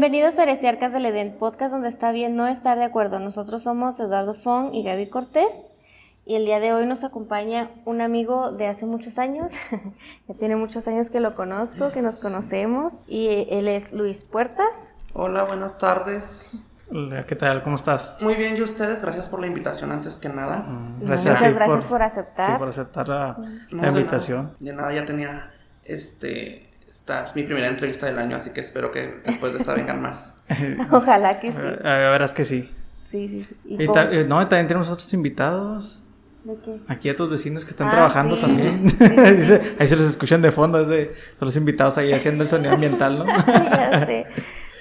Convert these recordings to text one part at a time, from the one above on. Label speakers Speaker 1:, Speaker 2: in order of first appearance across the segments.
Speaker 1: Bienvenidos a Heresiarcas del Edén, podcast donde está bien no estar de acuerdo. Nosotros somos Eduardo Fong y Gaby Cortés y el día de hoy nos acompaña un amigo de hace muchos años, que tiene muchos años que lo conozco, que nos conocemos y él es Luis Puertas.
Speaker 2: Hola, buenas tardes.
Speaker 3: Hola, ¿qué tal? ¿Cómo estás?
Speaker 2: Muy bien, ¿y ustedes? Gracias por la invitación antes que nada.
Speaker 3: Mm,
Speaker 1: Muchas
Speaker 3: a ti
Speaker 1: gracias por aceptar.
Speaker 3: Sí, por aceptar la,
Speaker 2: No,
Speaker 3: la
Speaker 2: de
Speaker 3: invitación.
Speaker 2: nada. De nada, ya tenía este esta es mi primera entrevista del año, así que espero que después de esta vengan más.
Speaker 1: Ojalá que sí.
Speaker 3: Eh, verás que sí.
Speaker 1: Sí, sí, sí. ¿Y
Speaker 3: Y
Speaker 1: cómo-
Speaker 3: ta- eh, no, también tenemos otros invitados.
Speaker 1: ¿De qué?
Speaker 3: Aquí a tus vecinos que están
Speaker 1: Ah,
Speaker 3: trabajando
Speaker 1: sí.
Speaker 3: también.
Speaker 1: Sí, sí, sí.
Speaker 3: Dice- ahí se los escuchan de fondo. Es de, son los invitados ahí haciendo el sonido ambiental, ¿no?
Speaker 1: ya sé.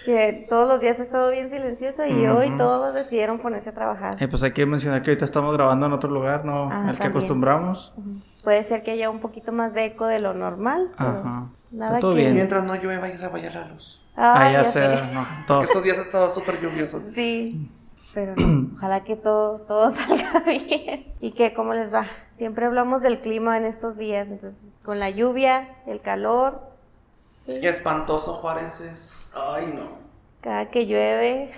Speaker 1: Que todos los días ha estado bien silencioso y hoy
Speaker 3: Ujú.
Speaker 1: todos decidieron ponerse a trabajar.
Speaker 3: Eh, pues hay que mencionar que ahorita estamos grabando en otro lugar, ¿no?
Speaker 1: Ah,
Speaker 3: Al que acostumbramos.
Speaker 1: Ujú. Puede ser que haya un poquito más de eco de lo normal, pero
Speaker 3: Ajá.
Speaker 1: nada
Speaker 3: Todo
Speaker 1: que...
Speaker 3: bien.
Speaker 2: Mientras no llueva y se vaya la luz.
Speaker 1: Ah,
Speaker 3: Ah, ya
Speaker 1: ya
Speaker 3: sé.
Speaker 1: sé.
Speaker 3: no, todo.
Speaker 2: Estos días ha estado súper lluvioso.
Speaker 1: Sí, pero no. Ojalá que todo, todo salga bien. ¿Y qué? ¿Cómo les va? Siempre hablamos del clima en estos días, entonces con la lluvia, el calor,
Speaker 2: Qué espantoso Juárez es. Ay, no.
Speaker 1: cada que llueve.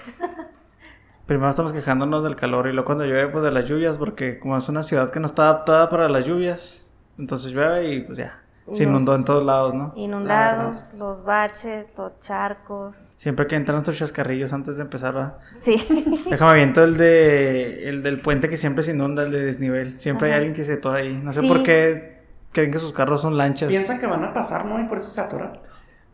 Speaker 3: Primero estamos quejándonos del calor y luego cuando llueve, pues de las lluvias, porque como es una ciudad que no está adaptada para las lluvias, entonces llueve y pues ya, se inundó en todos lados, ¿no?
Speaker 1: Inundados, los baches, los charcos.
Speaker 3: Siempre que entran estos chascarrillos antes de empezar, ¿verdad?
Speaker 1: Sí,
Speaker 3: Déjame viento el de el del puente que siempre se inunda, el de desnivel. Siempre
Speaker 1: Ajá.
Speaker 3: hay alguien que se atora ahí. No sé
Speaker 1: Sí.
Speaker 3: por qué creen que sus carros son lanchas.
Speaker 2: Piensan que van a pasar, ¿no? Y por eso se atoran.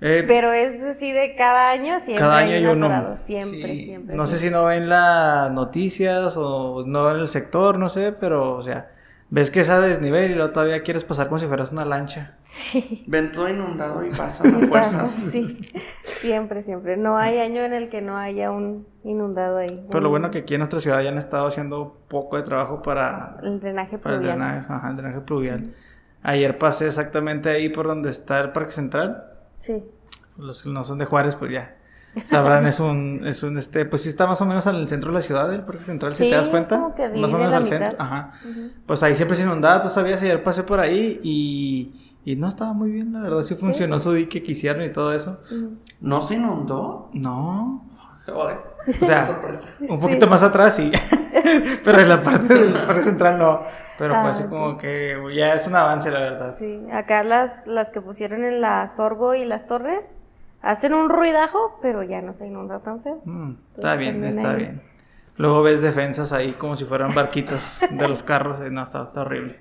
Speaker 3: Eh,
Speaker 1: pero es así de cada año, siempre
Speaker 3: Cada
Speaker 1: hay
Speaker 3: año
Speaker 1: un
Speaker 3: hay uno.
Speaker 1: atorado, siempre,
Speaker 2: Sí.
Speaker 1: siempre.
Speaker 3: no sé
Speaker 1: siempre.
Speaker 3: si no ven las noticias o no en el sector, no sé, pero o sea, ves que es a desnivel y luego todavía quieres pasar como si fueras una lancha.
Speaker 1: Sí.
Speaker 2: Ven todo inundado y pasan a fuerzas.
Speaker 1: sí, siempre, siempre. No hay año en el que no haya un inundado ahí.
Speaker 3: Pero lo
Speaker 1: Un-
Speaker 3: bueno que aquí en nuestra ciudad ya han estado haciendo poco de trabajo para,
Speaker 1: El drenaje
Speaker 3: para el
Speaker 1: pluvial.
Speaker 3: drenaje, ajá, el drenaje pluvial. Ayer pasé exactamente ahí por donde está el Parque Central.
Speaker 1: Sí.
Speaker 3: Los que no son de Juárez, pues ya sabrán, es un, es un, este, pues sí está más o menos en el centro de la ciudad, el Parque Central, si te das
Speaker 1: es
Speaker 3: cuenta.
Speaker 1: como que
Speaker 3: más o menos
Speaker 1: la
Speaker 3: al
Speaker 1: mitad.
Speaker 3: centro, ajá. Pues ahí siempre se inundaba, tú sabías, ayer pasé por ahí y, y no estaba muy bien, la verdad, sí funcionó su dique que hicieron y todo eso.
Speaker 2: ¿No se inundó?
Speaker 3: No,
Speaker 2: Joder.
Speaker 3: o sea,
Speaker 2: Qué sorpresa.
Speaker 3: un poquito más atrás sí, pero en la parte del Parque Central no. Pero fue
Speaker 1: Ah,
Speaker 3: así
Speaker 1: ok.
Speaker 3: como que ya es un avance, la verdad.
Speaker 1: Sí, acá las, las que pusieron en la Sorgo y las Torres hacen un ruidajo, pero ya no se inunda tan feo.
Speaker 3: Mm, está bien, está
Speaker 1: ahí.
Speaker 3: bien. Luego ves defensas ahí como si fueran barquitos de los carros. y No, está, está horrible.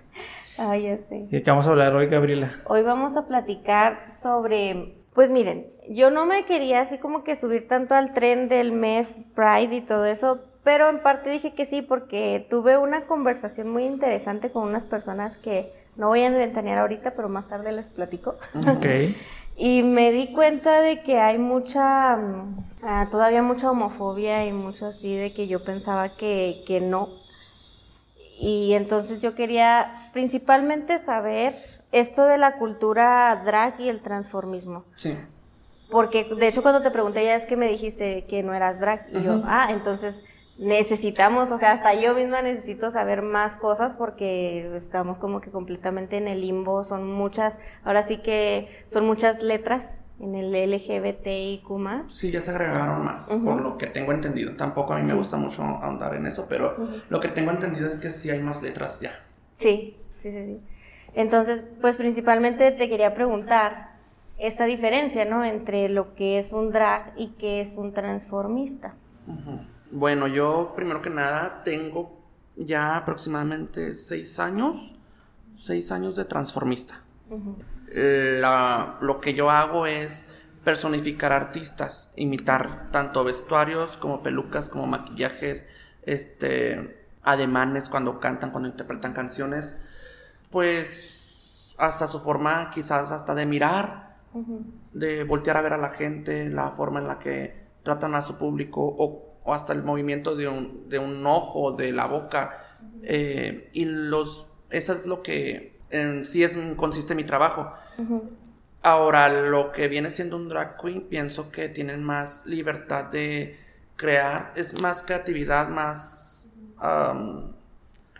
Speaker 1: Ay, ya sé.
Speaker 3: ¿Y qué vamos a hablar hoy, Gabriela?
Speaker 1: Hoy vamos a platicar sobre, pues miren, yo no me quería así como que subir tanto al tren del mes Pride y todo eso, pero en parte dije que sí porque tuve una conversación muy interesante con unas personas que no voy a ventanear ahorita, pero más tarde les platico.
Speaker 3: Ok.
Speaker 1: Y me di cuenta de que hay mucha, mm, ah, todavía mucha homofobia y mucho así de que yo pensaba que, que no. Y entonces yo quería principalmente saber esto de la cultura drag y el transformismo.
Speaker 2: Sí.
Speaker 1: Porque de hecho cuando te pregunté ya es que me dijiste que no eras drag. Y yo, ah, entonces necesitamos, o sea, hasta yo misma necesito saber más cosas porque estamos como que completamente en el limbo. Son muchas, ahora sí que son muchas letras en el LGBTIQ más.
Speaker 2: Sí, ya se agregaron más, por lo que tengo entendido. Tampoco a mí me gusta mucho ahondar en eso, pero lo que tengo entendido es que sí hay más letras ya.
Speaker 1: Sí, sí, sí, sí. Entonces, pues principalmente te quería preguntar esta diferencia, ¿no? Entre lo que es un drag y que es un transformista.
Speaker 2: Ujú. Bueno, yo primero que nada tengo ya aproximadamente seis años, seis años de transformista.
Speaker 1: Ujú.
Speaker 2: La- lo que yo hago es personificar artistas, imitar tanto vestuarios como pelucas, como maquillajes, este, ademanes cuando cantan, cuando interpretan canciones, pues hasta su forma quizás hasta de mirar, de voltear a ver a la gente, la forma en la que tratan a su público o, o hasta el movimiento de un, de un ojo, de la boca. eh, y los, eso es lo que en sí es, consiste mi trabajo. Ahora, lo que viene siendo un drag queen, pienso que tienen más libertad de crear, es más creatividad, más...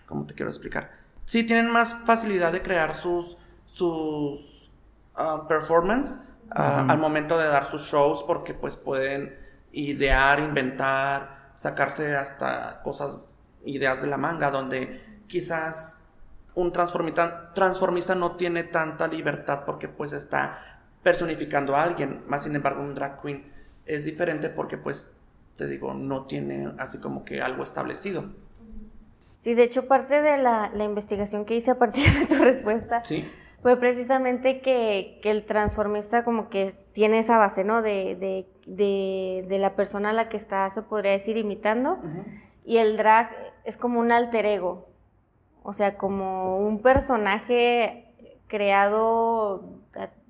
Speaker 2: ¿Cómo te quiero explicar? Sí, tienen más facilidad de crear sus, sus ah, performance ah, al momento de dar sus shows porque pues pueden idear, inventar, sacarse hasta cosas, ideas de la manga, donde quizás un transformista, transformista no tiene tanta libertad porque pues está personificando a alguien, más sin embargo un drag queen es diferente porque pues te digo, no tiene así como que algo establecido.
Speaker 1: Sí, de hecho parte de la, la investigación que hice a partir de tu respuesta
Speaker 2: Sí.
Speaker 1: Fue precisamente que, que el transformista como que tiene esa base, ¿no? De, de, de, de la persona a la que está, se podría decir, imitando. Y el drag es como un alter ego. O sea, como un personaje creado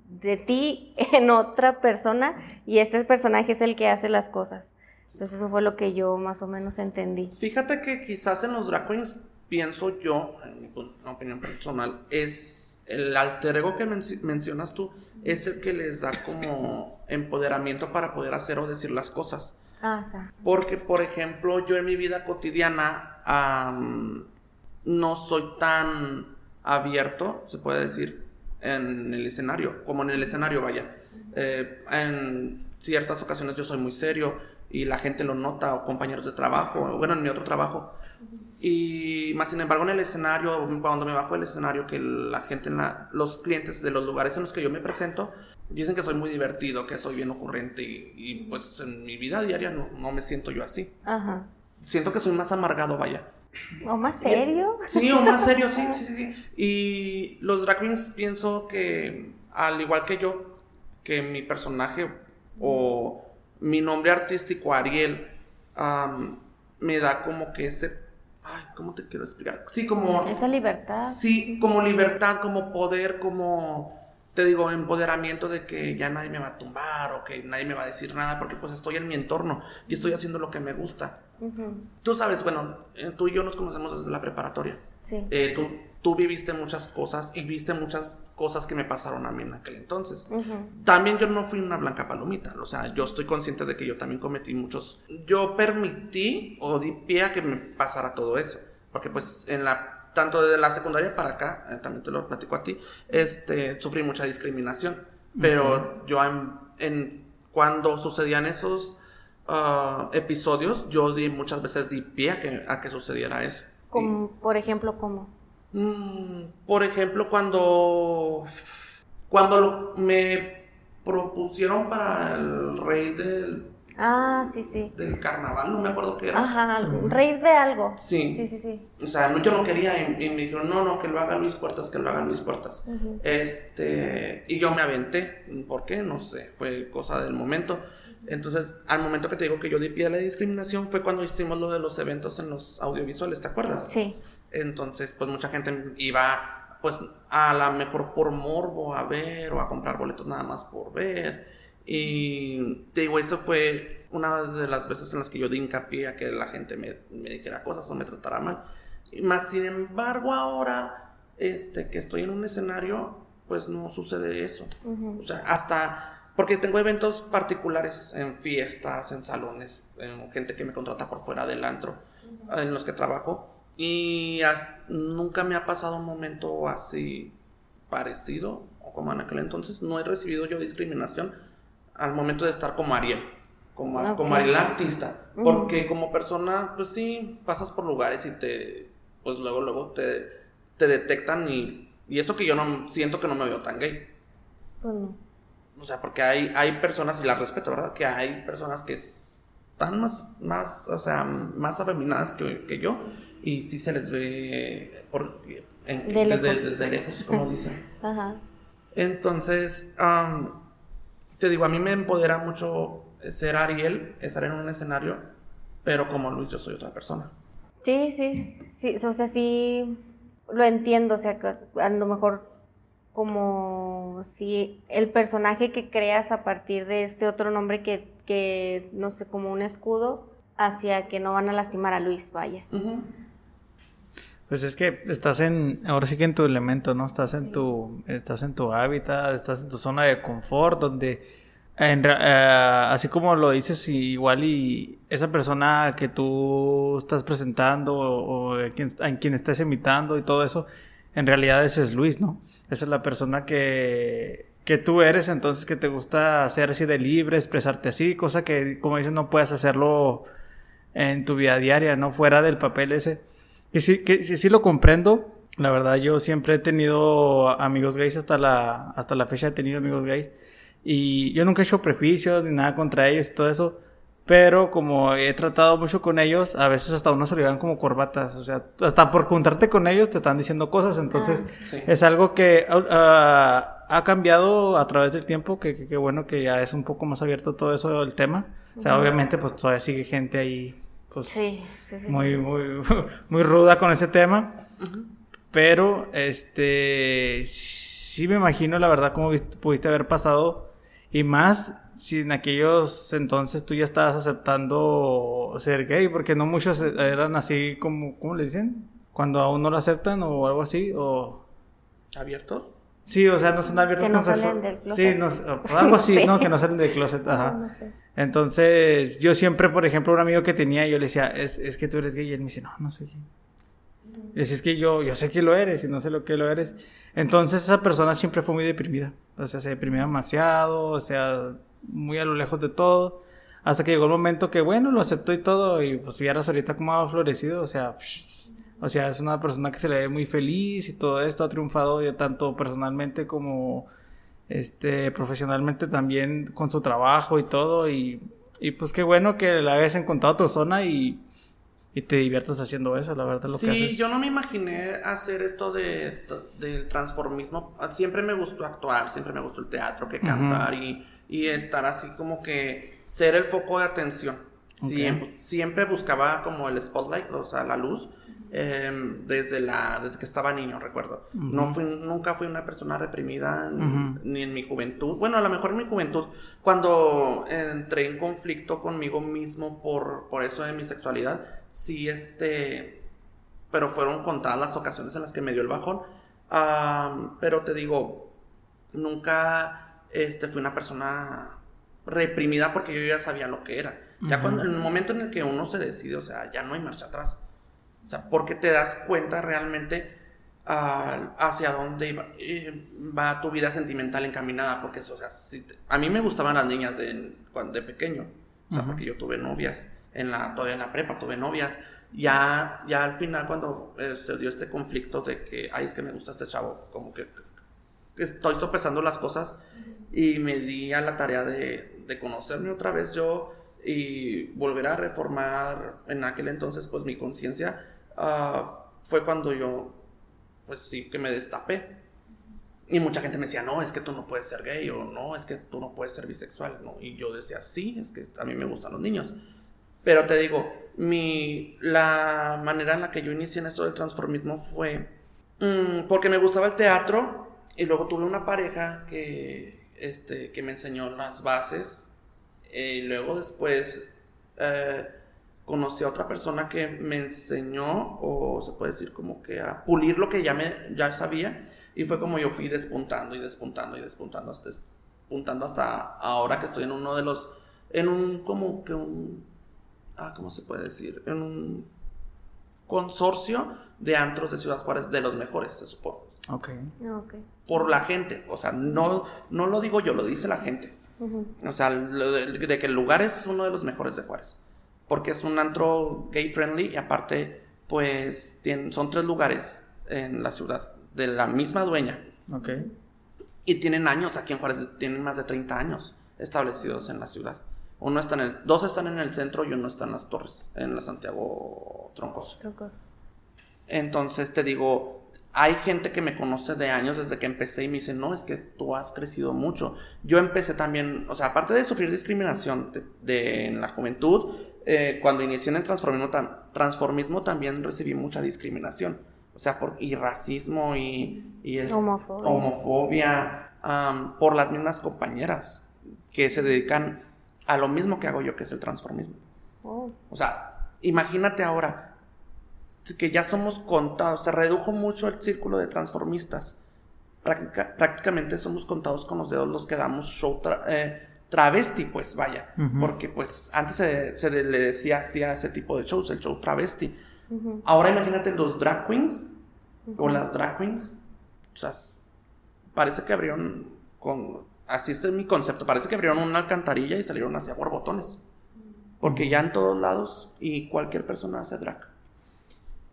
Speaker 1: de ti en otra persona y este personaje es el que hace las cosas. Entonces eso fue lo que yo más o menos entendí.
Speaker 2: Fíjate que quizás en los drag queens, pienso yo, en mi opinión personal, es el alter ego que menci- mencionas tú, es el que les da como empoderamiento para poder hacer o decir las cosas.
Speaker 1: Ah, sea,
Speaker 2: Porque, por ejemplo, yo en mi vida cotidiana no soy tan abierto, se puede decir, en el escenario, como en el escenario, vaya. Eh, en ciertas ocasiones yo soy muy serio y la gente lo nota, o compañeros de trabajo, bueno, en mi otro trabajo. Y más sin embargo en el escenario, cuando me bajo del escenario, que la gente, en la- los clientes de los lugares en los que yo me presento, dicen que soy muy divertido, que soy bien ocurrente y, y, pues en mi vida diaria no, no me siento yo así.
Speaker 1: ajá.
Speaker 2: Siento que soy más amargado, vaya.
Speaker 1: ¿O más serio?
Speaker 2: Sí, o más serio, sí, sí, sí. Y los drag queens pienso que, al igual que yo, que mi personaje o mi nombre artístico, Ariel, me da como que ese... Ay, ¿cómo te quiero explicar? Sí, como...
Speaker 1: Esa libertad.
Speaker 2: Sí, como libertad, como poder, como, te digo, empoderamiento de que ya nadie me va a tumbar o que nadie me va a decir nada porque pues estoy en mi entorno y estoy haciendo lo que me gusta. Tú sabes, bueno, eh, tú y yo nos conocemos desde la preparatoria.
Speaker 1: Sí.
Speaker 2: Eh, tú, tú viviste muchas cosas y viste muchas cosas que me pasaron a mí en aquel entonces.
Speaker 1: Ujú,
Speaker 2: También yo no fui una blanca palomita, o sea, yo estoy consciente de que yo también cometí muchos... Yo permití o di pie a que me pasara todo eso, porque pues en la... Tanto desde la secundaria para acá, eh, también te lo platico a ti, este, sufrí mucha discriminación, pero yo en, en- cuando sucedían esos ah, episodios, yo di, muchas veces di pie a que, a que sucediera eso.
Speaker 1: Como, por ejemplo, ¿cómo?
Speaker 2: Mm, por ejemplo, cuando, cuando me propusieron para el rey del,
Speaker 1: Ah, sí, sí.
Speaker 2: del carnaval, no me acuerdo qué era.
Speaker 1: Ajá, reír de algo.
Speaker 2: Sí.
Speaker 1: Sí, sí, sí.
Speaker 2: O sea, no, yo no quería y, y me dijeron, no, no, que lo haga Luis Puertas, que lo haga Luis Puertas. Este, y yo me aventé, ¿por qué? No sé, fue cosa del momento. Entonces, al momento que te digo que yo di pie a la discriminación fue cuando hicimos lo de los eventos en los audiovisuales, ¿te acuerdas?
Speaker 1: Sí.
Speaker 2: Entonces, pues mucha gente iba, pues a la mejor por morbo a ver o a comprar boletos nada más por ver. Y te digo, eso fue una de las veces en las que yo di hincapié a que la gente me, me dijera cosas o me tratara mal. Y más sin embargo, ahora este, que estoy en un escenario, pues no sucede eso. O sea, hasta porque tengo eventos particulares en fiestas, en salones, en gente que me contrata por fuera del antro en los que trabajo y nunca me ha pasado un momento así parecido o como en aquel entonces. No he recibido yo discriminación al momento de estar como Ariel, como,
Speaker 1: Ok.
Speaker 2: como Ariel artista,
Speaker 1: Ujú.
Speaker 2: porque como persona, pues sí, pasas por lugares y te, pues luego, luego te, te detectan y, y eso que yo no siento que no me veo tan gay.
Speaker 1: Pues no.
Speaker 2: O sea, porque hay, hay personas, y las respeto, ¿verdad? Que hay personas que están más, más, o sea, más afeminadas que, que yo, y sí se les ve por, en-
Speaker 1: De
Speaker 2: desde,
Speaker 1: lejos.
Speaker 2: desde lejos, como dicen.
Speaker 1: Ajá.
Speaker 2: Entonces, am, te digo, a mí me empodera mucho ser Ariel, estar en un escenario, pero como Luis, yo soy otra persona.
Speaker 1: Sí, sí, sí, o sea, sí lo entiendo, o sea, que a lo mejor como si el personaje que creas a partir de este otro nombre que, que no sé, como un escudo, hacia que no van a lastimar a Luis, vaya.
Speaker 2: Ujú.
Speaker 3: Pues es que estás en, ahora sí que en tu elemento, ¿no? Estás en tu, estás en tu hábitat, estás en tu zona de confort, donde, en eh, así como lo dices, igual y esa persona que tú estás presentando o, o a quien, a quien estás imitando y todo eso, en realidad ese es Luis, ¿no? Esa es la persona que, que tú eres, entonces que te gusta ser así de libre, expresarte así, cosa que, como dices, no puedes hacerlo en tu vida diaria, ¿no? Fuera del papel ese. Que sí, que sí, sí lo comprendo. La verdad, yo siempre he tenido amigos gays hasta la, hasta la fecha he tenido amigos gays. Y yo nunca he hecho prejuicios ni nada contra ellos y todo eso. Pero como he tratado mucho con ellos, a veces hasta uno se le como corbatas. O sea, hasta por juntarte con ellos te están diciendo cosas. Entonces,
Speaker 2: sí.
Speaker 3: es algo que ah, ha cambiado a través del tiempo. Que, que, bueno que ya es un poco más abierto todo eso el tema. O sea, obviamente, pues todavía sigue gente ahí, pues,
Speaker 1: Sí, sí, sí.
Speaker 3: muy,
Speaker 1: sí.
Speaker 3: muy, muy ruda con ese tema. Pero, este, sí me imagino, la verdad, cómo viste- pudiste haber pasado. Y más si en aquellos entonces tú ya estabas aceptando ser gay, porque no muchos eran así como, ¿cómo le dicen? Cuando aún no lo aceptan o algo así, o...
Speaker 2: ¿Abiertos?
Speaker 3: Sí, o sea, no son abiertos
Speaker 1: Que no
Speaker 3: con
Speaker 1: salen del closet.
Speaker 3: Sí, no, algo así,
Speaker 1: Sí.
Speaker 3: ¿no? Que no salen del closet, ajá.
Speaker 1: No sé.
Speaker 3: Entonces, yo siempre, por ejemplo, un amigo que tenía, yo le decía, es, es que tú eres gay, y él me dice, no, no soy gay. Le decía, es que yo, yo sé que lo eres y no sé lo que lo eres. Entonces, esa persona siempre fue muy deprimida. O sea, se deprimía demasiado, o sea, muy a lo lejos de todo. Hasta que llegó el momento que, bueno, lo aceptó y todo, y pues vieras ahorita cómo ha florecido, o sea, o sea, es una persona que se le ve muy feliz y todo esto ha triunfado ya tanto personalmente como este profesionalmente también con su trabajo y todo y, y pues qué bueno que le hayas encontrado tu zona y, y te diviertas haciendo eso, la verdad lo que
Speaker 2: Sí,
Speaker 3: haces.
Speaker 2: yo no me imaginé hacer esto de, del transformismo. Siempre me gustó actuar, siempre me gustó el teatro, que cantar y, y estar así como que ser el foco de atención. Siempre buscaba como el spotlight, o sea, la luz, eh, desde, la, desde que estaba niño, recuerdo. no fui, nunca fui una persona reprimida ni- en mi juventud. Bueno, a lo mejor en mi juventud, cuando entré en conflicto conmigo mismo por, por eso de mi sexualidad, sí, este, pero fueron contadas las ocasiones en las que me dio el bajón. Pero te digo, nunca este, fui una persona reprimida porque yo ya sabía lo que era. Ya cuando, en el momento en el que uno se decide, o sea, ya no hay marcha atrás. O sea, porque te das cuenta realmente ah, hacia dónde iba- eh, va tu vida sentimental encaminada. Porque, eso, o sea, si te- a mí me gustaban las niñas de, cuando, de pequeño. O sea,
Speaker 3: Ujú.
Speaker 2: porque yo tuve novias. En la, todavía en la prepa tuve novias. Ya, ya al final, cuando eh, se dio este conflicto de que, ay, es que me gusta este chavo, como que, que estoy sopesando las cosas y me di a la tarea de, de conocerme otra vez yo y volver a reformar en aquel entonces pues mi conciencia ah, fue cuando yo pues sí que me destapé. Y mucha gente me decía no es que tú no puedes ser gay o no es que tú no puedes ser bisexual no y yo decía sí es que a mí me gustan los niños pero te digo mi la manera en la que yo inicié en esto del transformismo fue mm, porque me gustaba el teatro y luego tuve una pareja que este que me enseñó las bases y luego después eh, conocí a otra persona que me enseñó, o se puede decir como que a pulir lo que ya, me, ya sabía. Y fue como yo fui despuntando y despuntando y despuntando hasta, despuntando hasta ahora que estoy en uno de los, en un como que un, ah, ¿cómo se puede decir? En un consorcio de antros de Ciudad Juárez de los mejores, se supone.
Speaker 3: Ok.
Speaker 1: Ok.
Speaker 2: Por la gente, o sea, no, no lo digo yo, lo dice la gente. O sea, lo de, de que el lugar es uno de los mejores de Juárez. Porque es un antro gay friendly y aparte, pues, tienen, son tres lugares en la ciudad de la misma dueña.
Speaker 3: Ok.
Speaker 2: Y tienen años aquí en Juárez, tienen más de 30 años establecidos en la ciudad. Uno está en el, dos están en el centro y uno está en las torres, en la Santiago Troncoso.
Speaker 1: Otra cosa.
Speaker 2: Entonces te digo, hay gente que me conoce de años desde que empecé y me dice, no, es que tú has crecido mucho. Yo empecé también, o sea, aparte de sufrir discriminación de, de- en la juventud, eh, cuando inicié en el transformismo, tam- transformismo también recibí mucha discriminación. O sea, por, y racismo y, y es,
Speaker 1: Homofobia.
Speaker 2: por las mismas compañeras que se dedican a lo mismo que hago yo, que es el transformismo.
Speaker 1: Oh.
Speaker 2: O sea, imagínate ahora que ya somos contados, se redujo mucho el círculo de transformistas. Práctica- prácticamente somos contados con los dedos los que damos show tra- eh, travesti, pues vaya. Porque pues antes se, se le decía así a ese tipo de shows, el show travesti. Ahora imagínate los drag queens o las drag queens. O sea, parece que abrieron con, así es mi concepto. Parece que abrieron una alcantarilla y salieron hacia borbotones. Porque ya en todos lados y cualquier persona hace drag.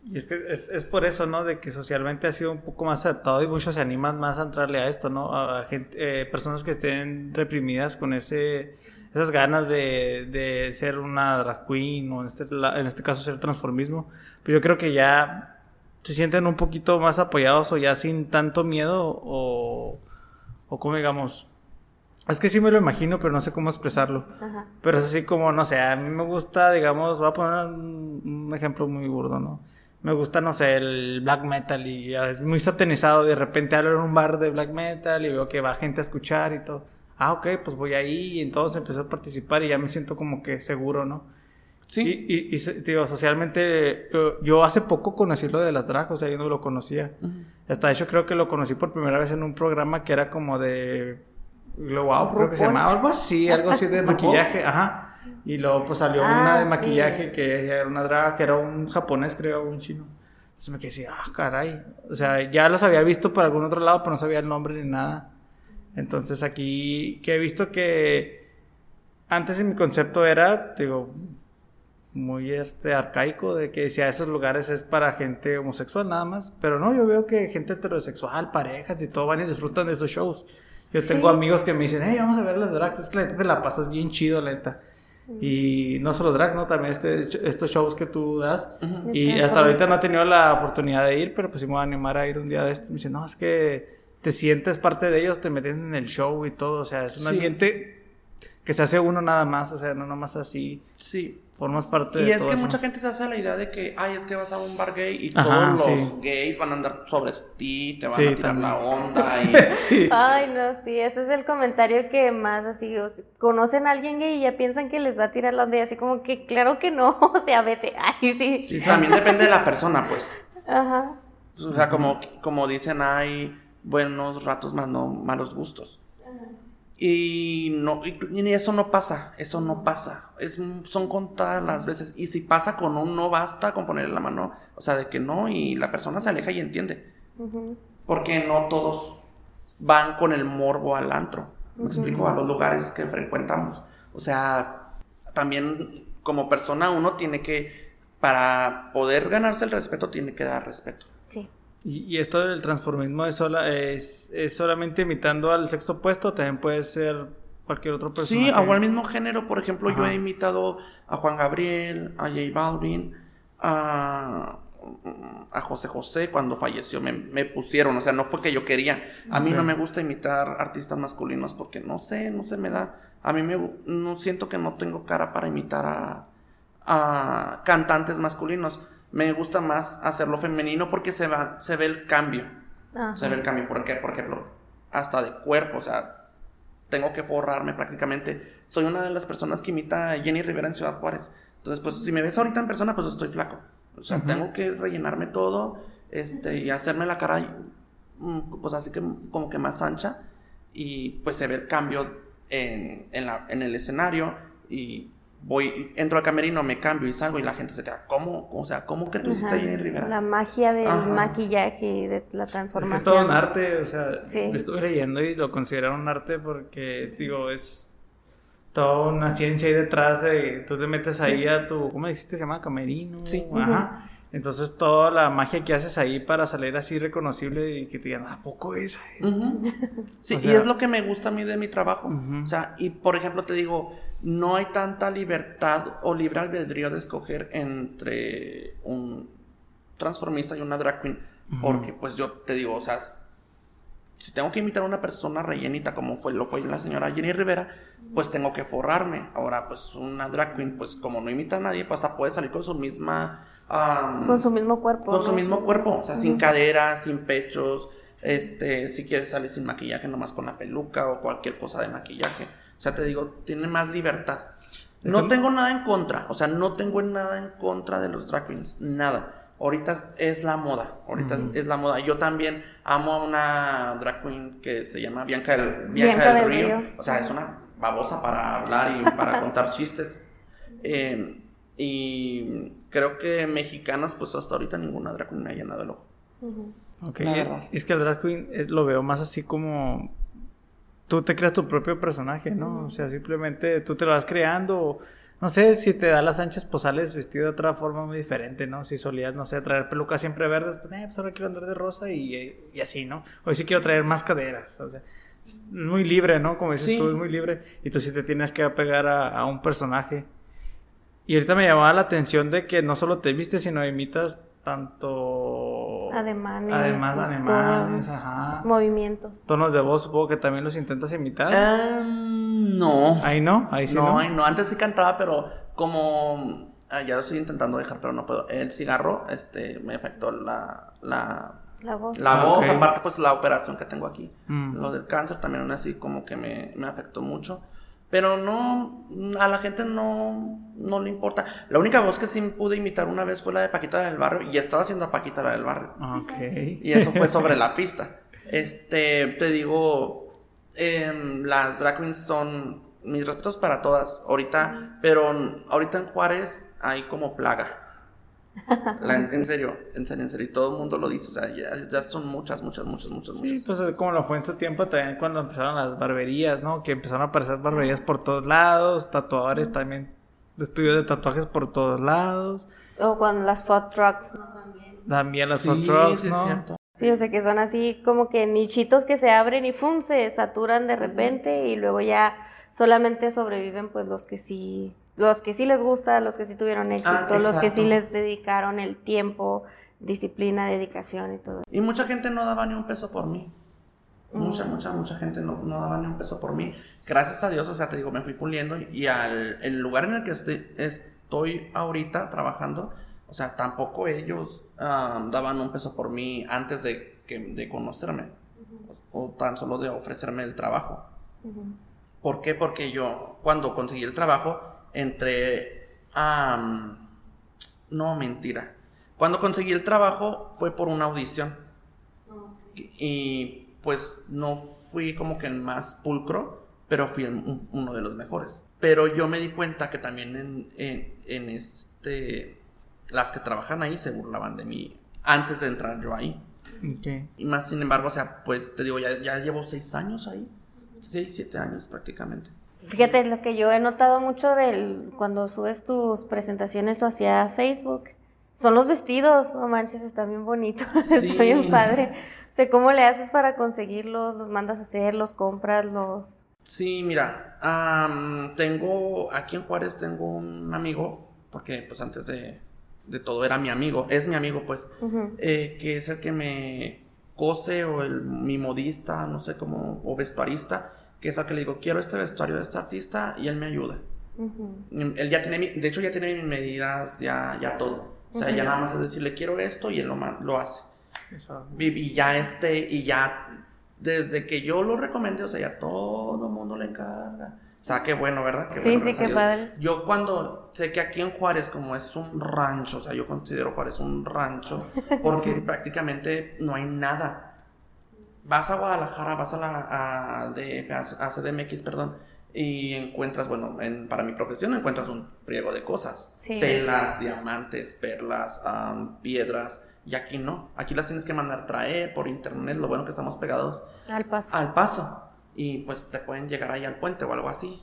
Speaker 3: Y es que es, es, por eso, ¿no? De que socialmente ha sido un poco más aceptado y muchos se animan más a entrarle a esto, ¿no? A, gente, eh, personas que estén reprimidas con ese esas ganas de, de ser una drag queen o en este, en este caso ser transformismo. Pero yo creo que ya se sienten un poquito más apoyados o ya sin tanto miedo o, o como digamos, es que sí me lo imagino, pero no sé cómo expresarlo. Pero es así como, no sé, a mí me gusta, digamos, voy a poner un, ejemplo muy burdo, ¿no? Me gusta, no sé, el black metal y es muy satanizado. De repente hablo en un bar de black metal y veo que va gente a escuchar y todo. Ah, ok, pues voy ahí y entonces empecé a participar y ya me siento como que seguro, ¿no? Sí. Y, y, digo, socialmente, yo, hace poco conocí lo de las drag, o sea, yo no lo conocía. Hasta de hecho creo que lo conocí por primera vez en un programa que era como de Glow creo que se llamaba algo así, algo así de maquillaje, ajá. Y luego pues salió una de ah, maquillaje que era una drag, que era un japonés, creo, un chino. Entonces me quedé así, ah, caray. O sea, ya los había visto por algún otro lado, pero no sabía el nombre ni nada. Entonces aquí, que he visto que antes mi concepto era, digo, muy este arcaico de que decía esos lugares es para gente homosexual nada más, pero no, yo veo que gente heterosexual, parejas y todo van y disfrutan de esos shows. Yo tengo amigos que me dicen, hey, vamos a ver las drags, es que la te la pasas bien chido, la neta. Y no solo drags, ¿no? También este, estos shows que tú das. Y hasta ahorita no he tenido la oportunidad de ir, pero pues sí me voy a animar a ir un día de estos. Me dicen, no, es que te sientes parte de ellos, te metes en el show y todo. O sea, es un ambiente que se hace uno nada más, o sea, no nomás así.
Speaker 2: Sí
Speaker 3: formas parte
Speaker 2: y es que mucha gente se hace la idea de que, ay, es que vas a un bar gay y todos los gays van a andar sobre ti, te van a tirar la onda. Y...
Speaker 1: Ay, no, sí, ese es el comentario que más así, conocen a alguien gay y ya piensan que les va a tirar la onda y así como que, claro que no, o sea, vete, ay, sí.
Speaker 2: Sí, también depende de la persona, pues. Ajá. O sea, como, como dicen, hay buenos ratos más no malos gustos. Y, no, y eso no pasa, eso no pasa. Es, son contadas las veces. Y si pasa con un no basta con ponerle la mano, o sea, de que no, y la persona se aleja y entiende. Porque no todos van con el morbo al antro. Me explico, a los lugares que frecuentamos. O sea, también como persona uno tiene que, para poder ganarse el respeto, tiene que dar respeto.
Speaker 3: Y, esto del transformismo es, sola, es, es, solamente imitando al sexo opuesto, también puede ser cualquier otro personaje.
Speaker 2: Sí, o al mismo género, por ejemplo, yo he imitado a Juan Gabriel, a J Balvin, a, a José José cuando falleció, me, me, pusieron, o sea, no fue que yo quería. A mí no me gusta imitar artistas masculinos porque no sé, no se me da. A mí me, no siento que no tengo cara para imitar a, a cantantes masculinos me gusta más hacerlo femenino porque se, va, se ve el cambio. Se ve el cambio. ¿Por qué? Por ejemplo, hasta de cuerpo, o sea, tengo que forrarme prácticamente. Soy una de las personas que imita a Jenny Rivera en Ciudad Juárez. Entonces, pues si me ves ahorita en persona, pues estoy flaco. O sea, tengo que rellenarme todo este, y hacerme la cara, mm, pues así que como que más ancha. Y pues se ve el cambio en, en, la, en el escenario y voy, entro al camerino, me cambio y salgo y la gente se queda, ¿cómo? O sea, ¿cómo que tú hiciste Jenny Rivera?
Speaker 1: La magia del maquillaje y de la transformación.
Speaker 3: Es todo un arte, o sea, estuve leyendo y lo consideraron un arte porque, digo, es toda una ciencia ahí detrás de, tú te metes ahí a tu, ¿cómo dijiste? Se llama camerino. Sí. Ajá. Entonces toda la magia que haces ahí para salir así reconocible y que te digan, ¿a poco es?
Speaker 2: Sí, y es lo que me gusta a mí de mi trabajo. O sea, y por ejemplo te digo, no hay tanta libertad o libre albedrío de escoger entre un transformista y una drag queen. Porque pues yo te digo, o sea, si tengo que imitar a una persona rellenita como fue, lo fue la señora Jenny Rivera, pues tengo que forrarme. Ahora, pues una drag queen, pues como no imita a nadie, pues hasta puede salir con su misma
Speaker 1: con su mismo cuerpo.
Speaker 2: Con su mismo cuerpo, o sea, sin caderas, sin pechos, este, si quieres salir sin maquillaje, nomás con la peluca o cualquier cosa de maquillaje. O sea, te digo, tiene más libertad. No tengo nada en contra, o sea, no tengo nada en contra de los drag queens, nada. Ahorita es la moda, ahorita es la moda. Yo también amo a una drag queen que se llama Bianca del, Bianca, del, Río. O sea, es una babosa para hablar y para contar chistes. Eh, y creo que mexicanas, pues hasta ahorita ninguna drag queen me ha llenado el ojo.
Speaker 3: Ok, es que el drag queen eh, lo veo más así como tú te creas tu propio personaje, ¿no? O sea, simplemente tú te lo vas creando. No sé, si te da las anchas, pues sales vestido de otra forma muy diferente, ¿no? Si solías, no sé, traer pelucas siempre verdes, pues, eh, pues ahora quiero andar de rosa y, y así, ¿no? Hoy sí quiero traer más caderas, o sea, es muy libre, ¿no? Como dices tú, es muy libre. Y tú sí te tienes que apegar a, a un personaje. Y ahorita me llamaba la atención de que no solo te vistes, sino imitas tanto...
Speaker 1: Ademanes.
Speaker 3: Además, ademanes,
Speaker 1: todo.
Speaker 3: ajá.
Speaker 1: Movimientos.
Speaker 3: Tonos de voz, supongo que también los intentas imitar.
Speaker 2: Em, no.
Speaker 3: Ahí no, ahí sí no.
Speaker 2: no, ahí no. Antes sí cantaba, pero como ah, ya lo estoy intentando dejar, pero no puedo. El cigarro, este, me afectó la, la,
Speaker 1: La voz.
Speaker 2: la voz, aparte pues la operación que tengo aquí.
Speaker 3: Mm.
Speaker 2: Lo del cáncer también aún así como que me, me afectó mucho. Pero no, a la gente no, no le importa. La única voz que sí pude imitar una vez fue la de Paquita del Barrio y estaba haciendo a Paquita la del Barrio.
Speaker 3: Ok.
Speaker 2: Y eso fue sobre la pista. Este, te digo, em, las drag queens son mis respetos para todas ahorita, pero ahorita en Juárez hay como plaga. La- en serio, en serio, en serio, y todo el mundo lo dice, o sea, ya, ya son muchas, muchas, muchas, muchas,
Speaker 3: Sí,
Speaker 2: muchas.
Speaker 3: pues como lo fue en su tiempo también cuando empezaron las barberías, ¿no? Que empezaron a aparecer barberías por todos lados, tatuadores también, estudios de tatuajes por todos lados,
Speaker 1: O con las food trucks. ¿no? También.
Speaker 3: también las
Speaker 2: Sí,
Speaker 3: food trucks,
Speaker 2: sí es
Speaker 3: ¿no?
Speaker 2: cierto.
Speaker 1: Sí, o sea que son así como que nichitos que se abren y ¡fum! se saturan de repente y luego ya solamente sobreviven pues los que sí, los que sí les gusta, los que sí tuvieron éxito, los que sí les dedicaron el tiempo, disciplina, dedicación y todo.
Speaker 2: Y mucha gente no daba ni un peso por mí. Mucha, mucha, mucha gente no, no daba ni un peso por mí. Gracias a Dios, o sea, te digo, me fui puliendo y al el lugar en el que estoy, estoy ahorita trabajando, o sea, tampoco ellos ah, daban un peso por mí antes de, que, de conocerme o tan solo de ofrecerme el trabajo. ¿Por qué? Porque yo, cuando conseguí el trabajo, entré a... no, mentira. Cuando conseguí el trabajo fue por una audición. Y pues no fui como que el más pulcro, pero fui el- un- uno de los mejores. Pero yo me di cuenta que también en, en, en este... Las que trabajan ahí se burlaban de mí antes de entrar yo ahí.
Speaker 3: Ok.
Speaker 2: Y más sin embargo, o sea, pues te digo, ya, ya llevo seis años ahí. Seis, siete años prácticamente.
Speaker 1: Fíjate, lo que yo he notado mucho del cuando subes tus presentaciones o hacia Facebook son los vestidos, no manches, están bien bonitos,
Speaker 2: Sí.
Speaker 1: está bien padre. O sea, ¿cómo le haces para conseguirlos? ¿Los mandas a hacer? ¿Los compras? ¿Los...?
Speaker 2: Sí, mira, am, tengo, aquí en Juárez tengo un amigo, porque pues antes de, de todo era mi amigo, es mi amigo pues, eh, que es el que me cose o el, mi modista, no sé cómo, o vestuarista, que es el que le digo, quiero este vestuario de este artista y él me ayuda. Él ya tiene, mi- de hecho ya tiene mis medidas, ya, ya todo. O sea, ya nada más es decirle, quiero esto y él lo, lo hace.
Speaker 3: Eso.
Speaker 2: Y, y ya este, y ya desde que yo lo recomendé, o sea, ya todo el mundo le encarga. O sea, qué bueno, ¿verdad? Qué
Speaker 1: Sí,
Speaker 2: bueno,
Speaker 1: sí, qué
Speaker 2: Dios.
Speaker 1: padre.
Speaker 2: Yo cuando sé que aquí en Juárez, como es un rancho, o sea, yo considero Juárez un rancho, porque prácticamente no hay nada. Vas a Guadalajara, vas a la a, CDMX, perdón, y encuentras, bueno, en- para mi profesión encuentras un friego de cosas.
Speaker 1: Sí.
Speaker 2: Telas, diamantes, perlas, am, piedras. Y aquí no. Aquí las tienes que mandar traer por internet. Lo bueno que estamos pegados
Speaker 1: Al paso.
Speaker 2: al paso. Y pues te pueden llegar ahí al puente o algo así.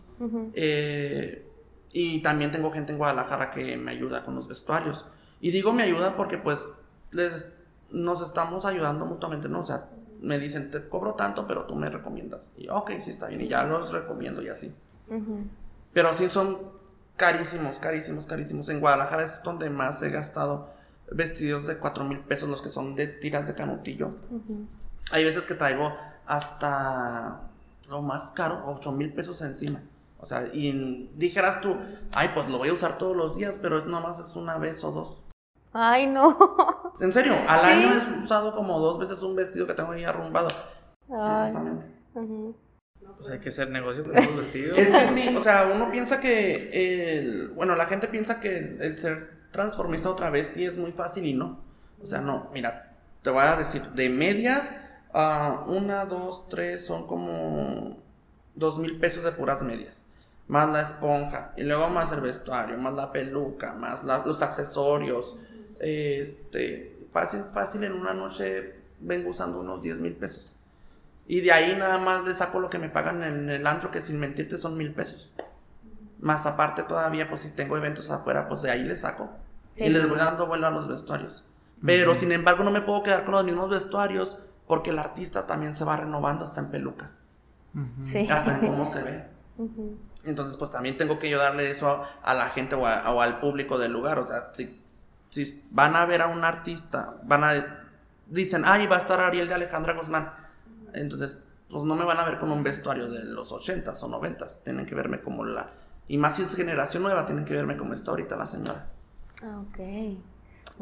Speaker 2: Eh, y también tengo gente en Guadalajara que me ayuda con los vestuarios. Y digo me ayuda porque pues les, nos estamos ayudando mutuamente, ¿no? O sea, me dicen, te cobro tanto, pero tú me recomiendas. Y ok, sí está bien. Y ya los recomiendo y así. Pero sí son carísimos, carísimos, carísimos. En Guadalajara es donde más he gastado vestidos de 4 mil pesos, los que son de tiras de canutillo. Hay veces que traigo hasta lo más caro, 8 mil pesos encima. O sea, y dijeras tú, ay, pues lo voy a usar todos los días, pero nomás es una vez o dos.
Speaker 1: Ay, no.
Speaker 2: En serio, al
Speaker 1: Sí.
Speaker 2: año he usado como dos veces un vestido que tengo ahí arrumbado.
Speaker 1: Ay.
Speaker 3: Pues hay que hacer negocio con esos vestidos.
Speaker 2: Es que sí, o sea, uno piensa que el, bueno, la gente piensa que el, el ser transformista o travesti es muy fácil y no. O sea, no, mira, te voy a decir, de medias, a una, dos, tres, son como dos mil pesos de puras medias. Más la esponja, y luego más el vestuario, más la peluca, más la- los accesorios. Este, fácil, fácil en una noche vengo usando unos 10 mil pesos. Y de ahí nada más le saco lo que me pagan en el antro, que sin mentirte son mil pesos. Más aparte todavía, pues si tengo eventos afuera, pues de ahí les saco.
Speaker 1: Sí.
Speaker 2: Y les voy dando vuelo a los vestuarios. Pero sin embargo no me puedo quedar con los mismos vestuarios porque el artista también se va renovando hasta en pelucas,
Speaker 1: Sí.
Speaker 2: hasta en cómo se ve. Entonces, pues también tengo que yo darle eso a, a la gente o, a- o al público del lugar. O sea, si, si van a ver a un artista, van a. Dicen, ay, va a estar Ariel de Alejandra Guzmán. Entonces, pues no me van a ver con un vestuario de los 80s o 90s. Tienen que verme como la. Y más si es generación nueva, tienen que verme como está ahorita la señora.
Speaker 1: Ah, ok.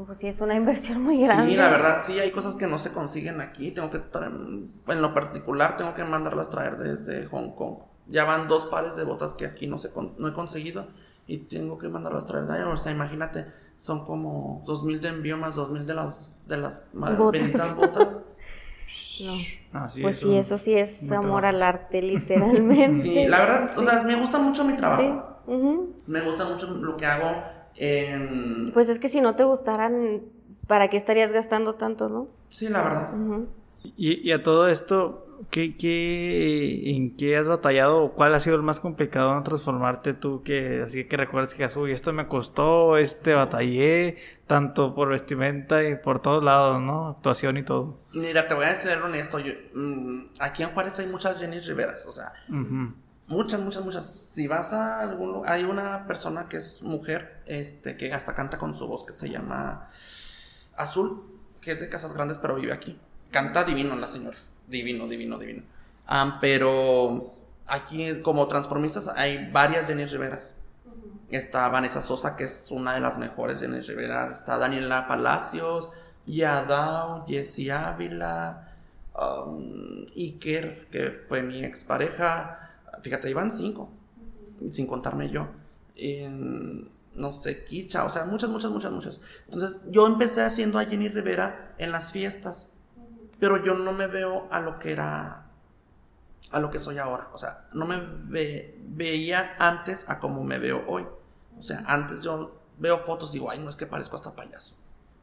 Speaker 1: Pues sí, es una inversión muy grande.
Speaker 2: Sí, la verdad, sí, hay cosas que no se consiguen aquí. Tengo que traer, en lo particular, tengo que mandarlas traer desde Hong Kong. Ya van dos pares de botas que aquí no, se no he conseguido y tengo que mandarlas traer de allá. O sea, imagínate, son como dos mil de envío más dos mil de las, de las
Speaker 1: Botas.
Speaker 2: botas.
Speaker 1: No.
Speaker 3: Así
Speaker 1: Pues
Speaker 3: es,
Speaker 1: sí, eso sí es amor
Speaker 3: trabajo.
Speaker 1: al arte, literalmente.
Speaker 2: Sí, la verdad, o sea, me gusta mucho mi
Speaker 1: Sí.
Speaker 2: trabajo.
Speaker 1: ujú.
Speaker 2: Me gusta mucho lo que hago.
Speaker 1: Pues es que si no te gustaran, ¿para qué estarías gastando tanto, no?
Speaker 2: Sí, la verdad.
Speaker 3: Y a todo esto, ¿qué, qué, ¿en qué has batallado o cuál ha sido el más complicado en transformarte tú? Que, así que recuerdas que, uy, esto me costó, este batallé, tanto por vestimenta y por todos lados, ¿no? Actuación y todo.
Speaker 2: Mira, te voy a ser honesto. Yo, mm, aquí en Juárez hay muchas Jenny Riveras. O sea. Muchas, muchas, muchas. Si vas a algún lugar, hay una persona que es mujer, este, que hasta canta con su voz, que se llama Azul, que es de Casas Grandes, pero vive aquí. Canta divino la señora. Divino, divino, divino. Ah, pero aquí, como transformistas, hay varias Jenny Riveras. Está Vanessa Sosa, que es una de las mejores Jenny Rivera. Está Daniela Palacios, Yadao, Jessie Ávila, um, Iker, que fue mi expareja. Fíjate, iban cinco, sin contarme yo. En, no sé, Kicha, o sea, muchas, muchas, muchas, muchas. Entonces, yo empecé haciendo a Jenny Rivera en las fiestas, pero yo no me veo a lo que era, a lo que soy ahora. O sea, no me ve- veía antes a como me veo hoy. O sea, antes yo veo fotos y digo, ay, no es que parezco hasta payaso.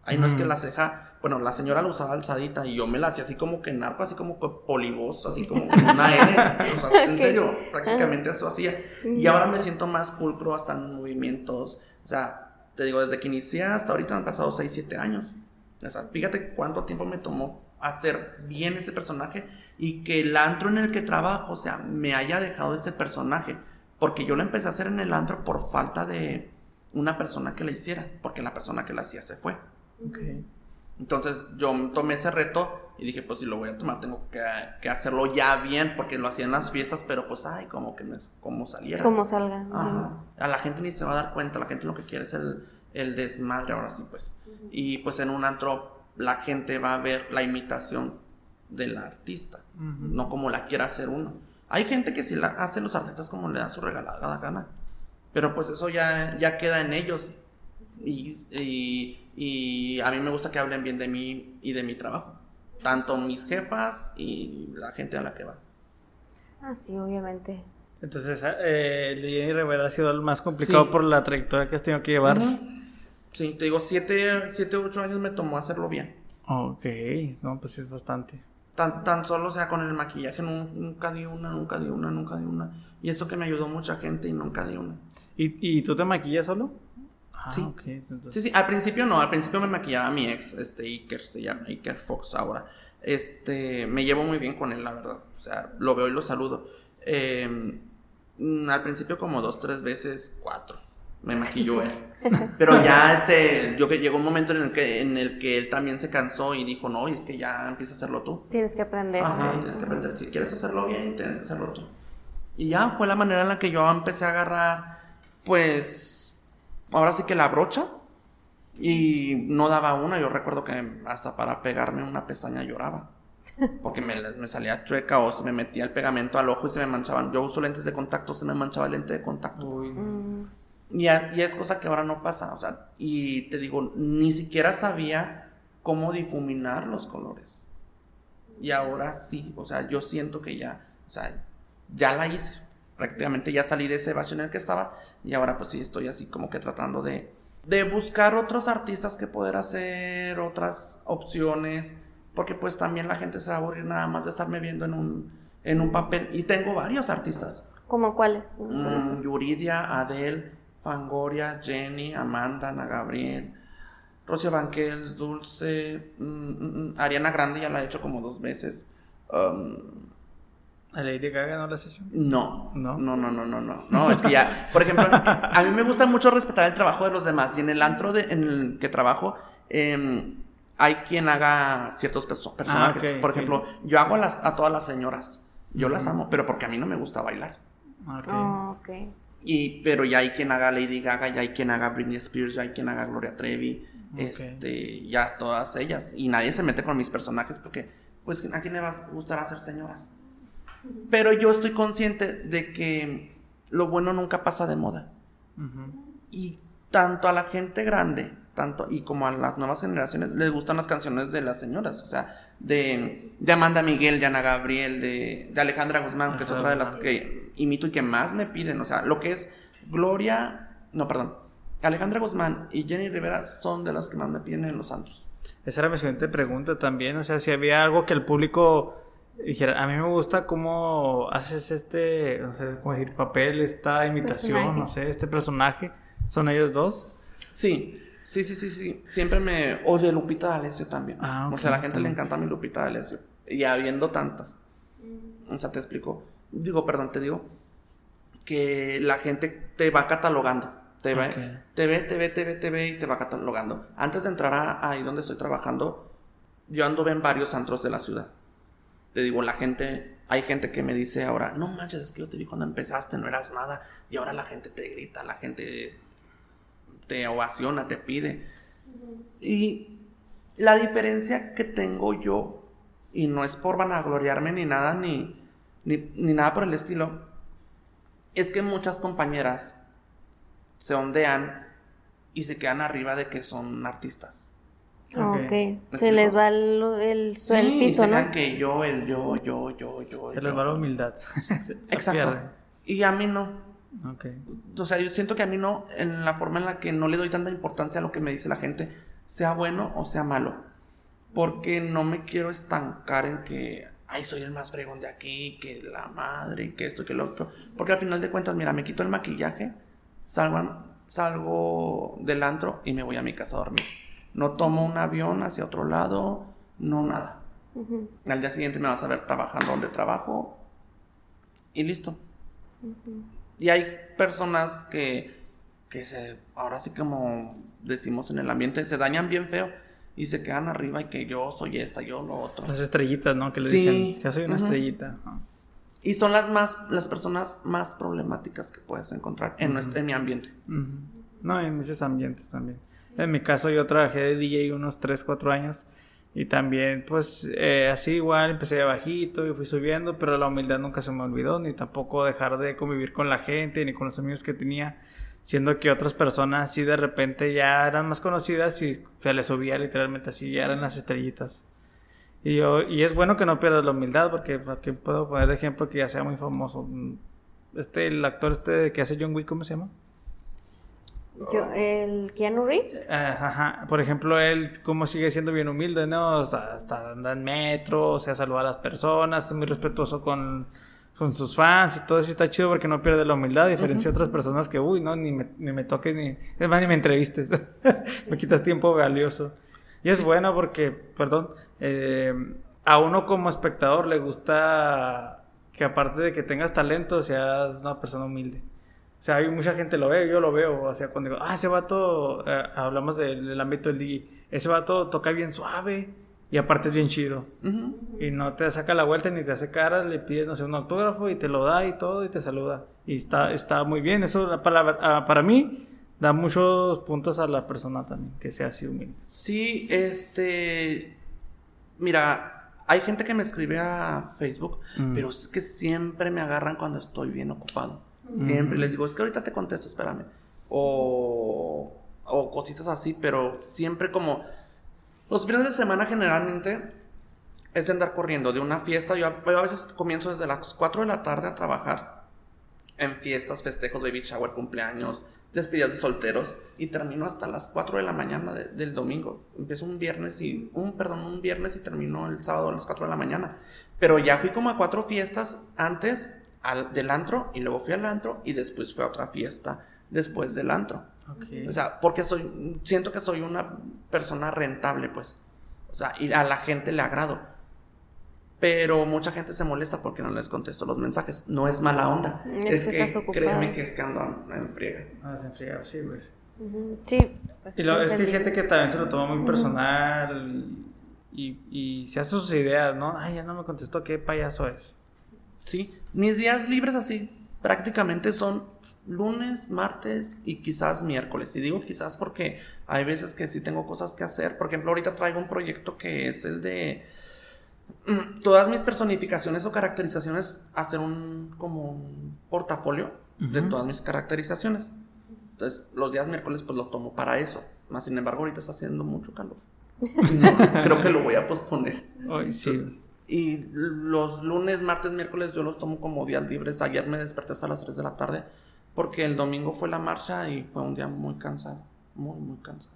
Speaker 2: Ay, no es que la ceja, bueno, la señora la usaba alzadita y yo me la hacía así como que narco, así como que polibos, así como con una N. O sea, en serio, prácticamente eso hacía. Y ahora me siento más pulcro hasta en movimientos. O sea, te digo, desde que inicié hasta ahorita han pasado 6, 7 años. O sea, fíjate cuánto tiempo me tomó hacer bien ese personaje y que el antro en el que trabajo, o sea, me haya dejado ese personaje. Porque yo lo empecé a hacer en el antro por falta de una persona que la hiciera, porque la persona que la hacía se fue. Entonces yo tomé ese reto y dije, pues si lo voy a tomar, tengo que, que hacerlo ya bien, porque lo hacía en las fiestas, pero pues, ay, como que no es como saliera.
Speaker 1: Como salga.
Speaker 2: Ajá. A la gente ni se va a dar cuenta, la gente lo que quiere es el, el desmadre ahora sí, pues. Y pues en un antro la gente va a ver la imitación del artista, no como la quiera hacer uno. Hay gente que sí la hace los artistas como le da su regalada gana, pero pues eso ya, ya queda en ellos. Y, y, y a mí me gusta que hablen bien de mí y de mi trabajo. Tanto mis jefas y la gente a la que va.
Speaker 1: Ah, sí, obviamente.
Speaker 3: Entonces, eh, el de Jenny Rivera ha sido el más complicado
Speaker 2: Sí.
Speaker 3: por la trayectoria que has tenido que llevar.
Speaker 2: Sí, te digo, siete, siete, ocho años me tomó hacerlo bien.
Speaker 3: Ok, no, pues sí es bastante.
Speaker 2: Tan, tan solo, o sea, con el maquillaje nu- nunca di una, nunca di una, nunca di una. Y eso que me ayudó mucha gente y nunca di una.
Speaker 3: ¿Y, y tú te maquillas solo? Ah,
Speaker 2: Sí.
Speaker 3: entonces-
Speaker 2: Sí, sí, al principio no, al principio me maquillaba mi ex, este Iker, se llama Iker Fox ahora. Este, me llevo muy bien con él, la verdad. O sea, lo veo y lo saludo. Eh, mm, al principio como dos, tres veces, cuatro. Me maquilló él. Pero ya este, yo que llegó un momento en el que, en el que él también se cansó y dijo, no, y es que ya empieza a hacerlo tú.
Speaker 1: Tienes que aprender.
Speaker 2: Ajá, tienes que aprender. Si quieres hacerlo bien, tienes que hacerlo tú. Y ya fue la manera en la que yo empecé a agarrar, pues, ahora sí que la brocha. Y no daba una. Yo recuerdo que hasta para pegarme una pestaña lloraba. Porque me, me salía chueca o se me metía el pegamento al ojo y se me manchaban. Yo uso lentes de contacto, se me manchaba el lente de contacto.
Speaker 3: Uy,
Speaker 1: Mm,
Speaker 2: Y, es cosa que ahora no pasa, o sea, y te digo, ni siquiera sabía cómo difuminar los colores. Y ahora sí, o sea, yo siento que ya, o sea, ya la hice. Prácticamente ya salí de ese bache en el que estaba y ahora pues sí estoy así como que tratando de, de buscar otros artistas que poder hacer, otras opciones, porque pues también la gente se va a aburrir nada más de estarme viendo en un, en un papel. Y tengo varios artistas.
Speaker 1: ¿Como cuáles?
Speaker 2: Mm, Yuridia, Adele, Fangoria, Jenny, Amanda, Ana Gabriel, Rocio Banquels, Dulce, mm, mm, mm, Ariana Grande ya la he hecho como dos veces. Um,
Speaker 3: ¿A Lady Gaga no la has hecho?
Speaker 2: no,
Speaker 3: ¿No?
Speaker 2: no, no, no, no, no, no, es que ya, por ejemplo, a mí me gusta mucho respetar el trabajo de los demás y en el antro de, en el que trabajo em, hay quien haga ciertos perso- personajes. por ejemplo, yo hago a, las, a todas las señoras, yo las amo, pero porque a mí no me gusta bailar.
Speaker 3: Ok.
Speaker 1: Oh, ok.
Speaker 2: Y, pero ya hay quien haga Lady Gaga, ya hay quien haga Britney Spears, ya hay quien haga Gloria Trevi, este, ya todas ellas. Y nadie se mete con mis personajes porque, pues, ¿a quién le va a gustar hacer señoras? Pero yo estoy consciente de que lo bueno nunca pasa de moda. Y tanto a la gente grande, tanto y como a las nuevas generaciones, les gustan las canciones de las señoras. O sea, de, de Amanda Miguel, de Ana Gabriel, de, de Alejandra Guzmán, que es otra de las que imito y que más me piden. O sea, lo que es Gloria, no, perdón. Alejandra Guzmán y Jenny Rivera son de las que más me piden en los antros.
Speaker 3: Esa era mi siguiente pregunta también. O sea, si había algo que el público dijera, a mí me gusta cómo haces este, no sé cómo decir, papel, esta imitación,
Speaker 1: Personaje.
Speaker 3: no sé, este personaje. ¿Son ellos dos?
Speaker 2: Sí, sí, sí, sí, sí. Siempre me. O de Lupita D'Alessio también.
Speaker 3: Ah,
Speaker 2: O
Speaker 3: ok,
Speaker 2: sea, a la gente le encanta mi Lupita D'Alessio. Y habiendo tantas. O sea, te explico. Digo, perdón, te digo. Que la gente te va catalogando. Te, va,
Speaker 3: Ok.
Speaker 2: te ve, te ve, te ve, te ve y te va catalogando. Antes de entrar a, ahí donde estoy trabajando, yo anduve en varios antros de la ciudad. Te digo, la gente, hay gente que me dice ahora, no manches, es que yo te vi cuando empezaste, no eras nada, y ahora la gente te grita, la gente te ovaciona, te pide. Y la diferencia que tengo yo, y no es por vanagloriarme ni nada, ni, ni, ni nada por el estilo, es que muchas compañeras se ondean y se quedan arriba de que son artistas.
Speaker 3: Ok.
Speaker 1: Ok. Se
Speaker 2: explico?
Speaker 1: les va el, el,
Speaker 2: Sí,
Speaker 1: el
Speaker 2: y
Speaker 1: piso,
Speaker 2: se
Speaker 1: ¿no?
Speaker 2: quedan que yo, el yo, yo, yo, yo.
Speaker 3: Se
Speaker 2: yo.
Speaker 3: les va la humildad. Se
Speaker 2: Exacto.
Speaker 3: pierden.
Speaker 2: Y a mí no.
Speaker 3: Ok.
Speaker 2: O sea, yo siento que a mí no, en la forma en la que no le doy tanta importancia a lo que me dice la gente, sea bueno o sea malo. Porque no me quiero estancar en que, ay, soy el más fregón de aquí, que la madre, que esto, que lo otro. Porque al final de cuentas, mira, me quito el maquillaje, salgo, salgo del antro y me voy a mi casa a dormir. No tomo un avión hacia otro lado, no nada. Al día siguiente me vas a ver trabajando donde trabajo y listo. Y hay personas que, que se, ahora sí como decimos en el ambiente, se dañan bien feo y se quedan arriba y que yo soy esta, yo lo otro.
Speaker 3: Las estrellitas, ¿no? Que le
Speaker 2: Sí.
Speaker 3: dicen, yo soy una estrellita.
Speaker 2: Y son las más, las personas más problemáticas que puedes encontrar en, nuestro- en mi ambiente.
Speaker 3: Ujú. No, en muchos ambientes también. En mi caso yo trabajé de DJ unos 3, 4 años y también pues eh, así igual empecé de bajito y fui subiendo, pero la humildad nunca se me olvidó, ni tampoco dejar de convivir con la gente, ni con los amigos que tenía, siendo que otras personas sí de repente ya eran más conocidas y se les subía literalmente así, ya eran las estrellitas. Y, yo, y es bueno que no pierdas la humildad porque aquí puedo poner de ejemplo que ya sea muy famoso. Este, el actor este que hace John Wick, ¿cómo se llama?
Speaker 1: Yo, el Keanu Reeves.
Speaker 3: Ajá, por ejemplo, él como sigue siendo bien humilde, ¿no? Sea, hasta anda en metro, o sea, saluda a las personas, es muy respetuoso con, con sus fans y todo eso está chido porque no pierde la humildad, a diferencia de otras personas que, uy, no, ni me, ni me toques, ni, es más, ni me entrevistes, me quitas tiempo valioso. Y es bueno porque, perdón, eh, a uno como espectador le gusta que aparte de que tengas talento, seas una persona humilde. O sea, hay mucha gente lo ve, yo lo veo. O sea, cuando digo, ah, ese vato, eh, hablamos del, del ámbito del DJ, ese vato toca bien suave y aparte es bien chido. Y no te saca la vuelta ni te hace caras, le pides, no sé, un autógrafo y te lo da y todo y te saluda. Y está, está muy bien. Eso para, ah, para mí da muchos puntos a la persona también, que sea así humilde.
Speaker 2: Sí, este. Mira, hay gente que me escribe a Facebook,
Speaker 3: Mm.
Speaker 2: pero es que siempre me agarran cuando estoy bien ocupado. Siempre
Speaker 3: Mm.
Speaker 2: les digo, es que ahorita te contesto, espérame. O, o cositas así, pero siempre como. Los fines de semana generalmente es de andar corriendo de una fiesta. Yo, a- veces comienzo desde las 4 de la tarde a trabajar en fiestas, festejos, baby shower, cumpleaños, despedidas de solteros y termino hasta las 4 de la mañana de- del domingo. Empiezo un viernes y un perdón, un viernes y termino el sábado a las 4 de la mañana. Pero ya fui como a cuatro fiestas antes al, del antro y luego fui al antro y después fui a otra fiesta después del antro. O sea, porque soy siento que soy una persona rentable, pues. O sea, y a la gente le agrado. Pero mucha gente se molesta porque no les contesto los mensajes. No es mala onda.
Speaker 1: Es
Speaker 2: Es,
Speaker 1: que
Speaker 2: que, créeme que es que ando en friega.
Speaker 3: Ah, se enfría, sí, pues.
Speaker 1: Sí. pues,
Speaker 3: Y lo- es que hay gente que también se lo toma muy personal y, y, y se hace sus ideas, ¿no? Ay, ya no me contestó, qué payaso es.
Speaker 2: Sí, mis días libres así prácticamente son lunes, martes y quizás miércoles. Y digo quizás porque hay veces que sí tengo cosas que hacer. Por ejemplo, ahorita traigo un proyecto que es el de mm, todas mis personificaciones o caracterizaciones, hacer un como un portafolio de todas mis caracterizaciones. Entonces, los días miércoles pues lo tomo para eso. Más sin embargo, ahorita está haciendo mucho calor. No, creo que lo voy a posponer.
Speaker 3: Ay, sí.
Speaker 2: Y los lunes, martes, miércoles yo los tomo como días libres. Ayer me desperté hasta las 3 de la tarde porque el domingo fue la marcha y fue un día muy cansado. Muy, muy cansado.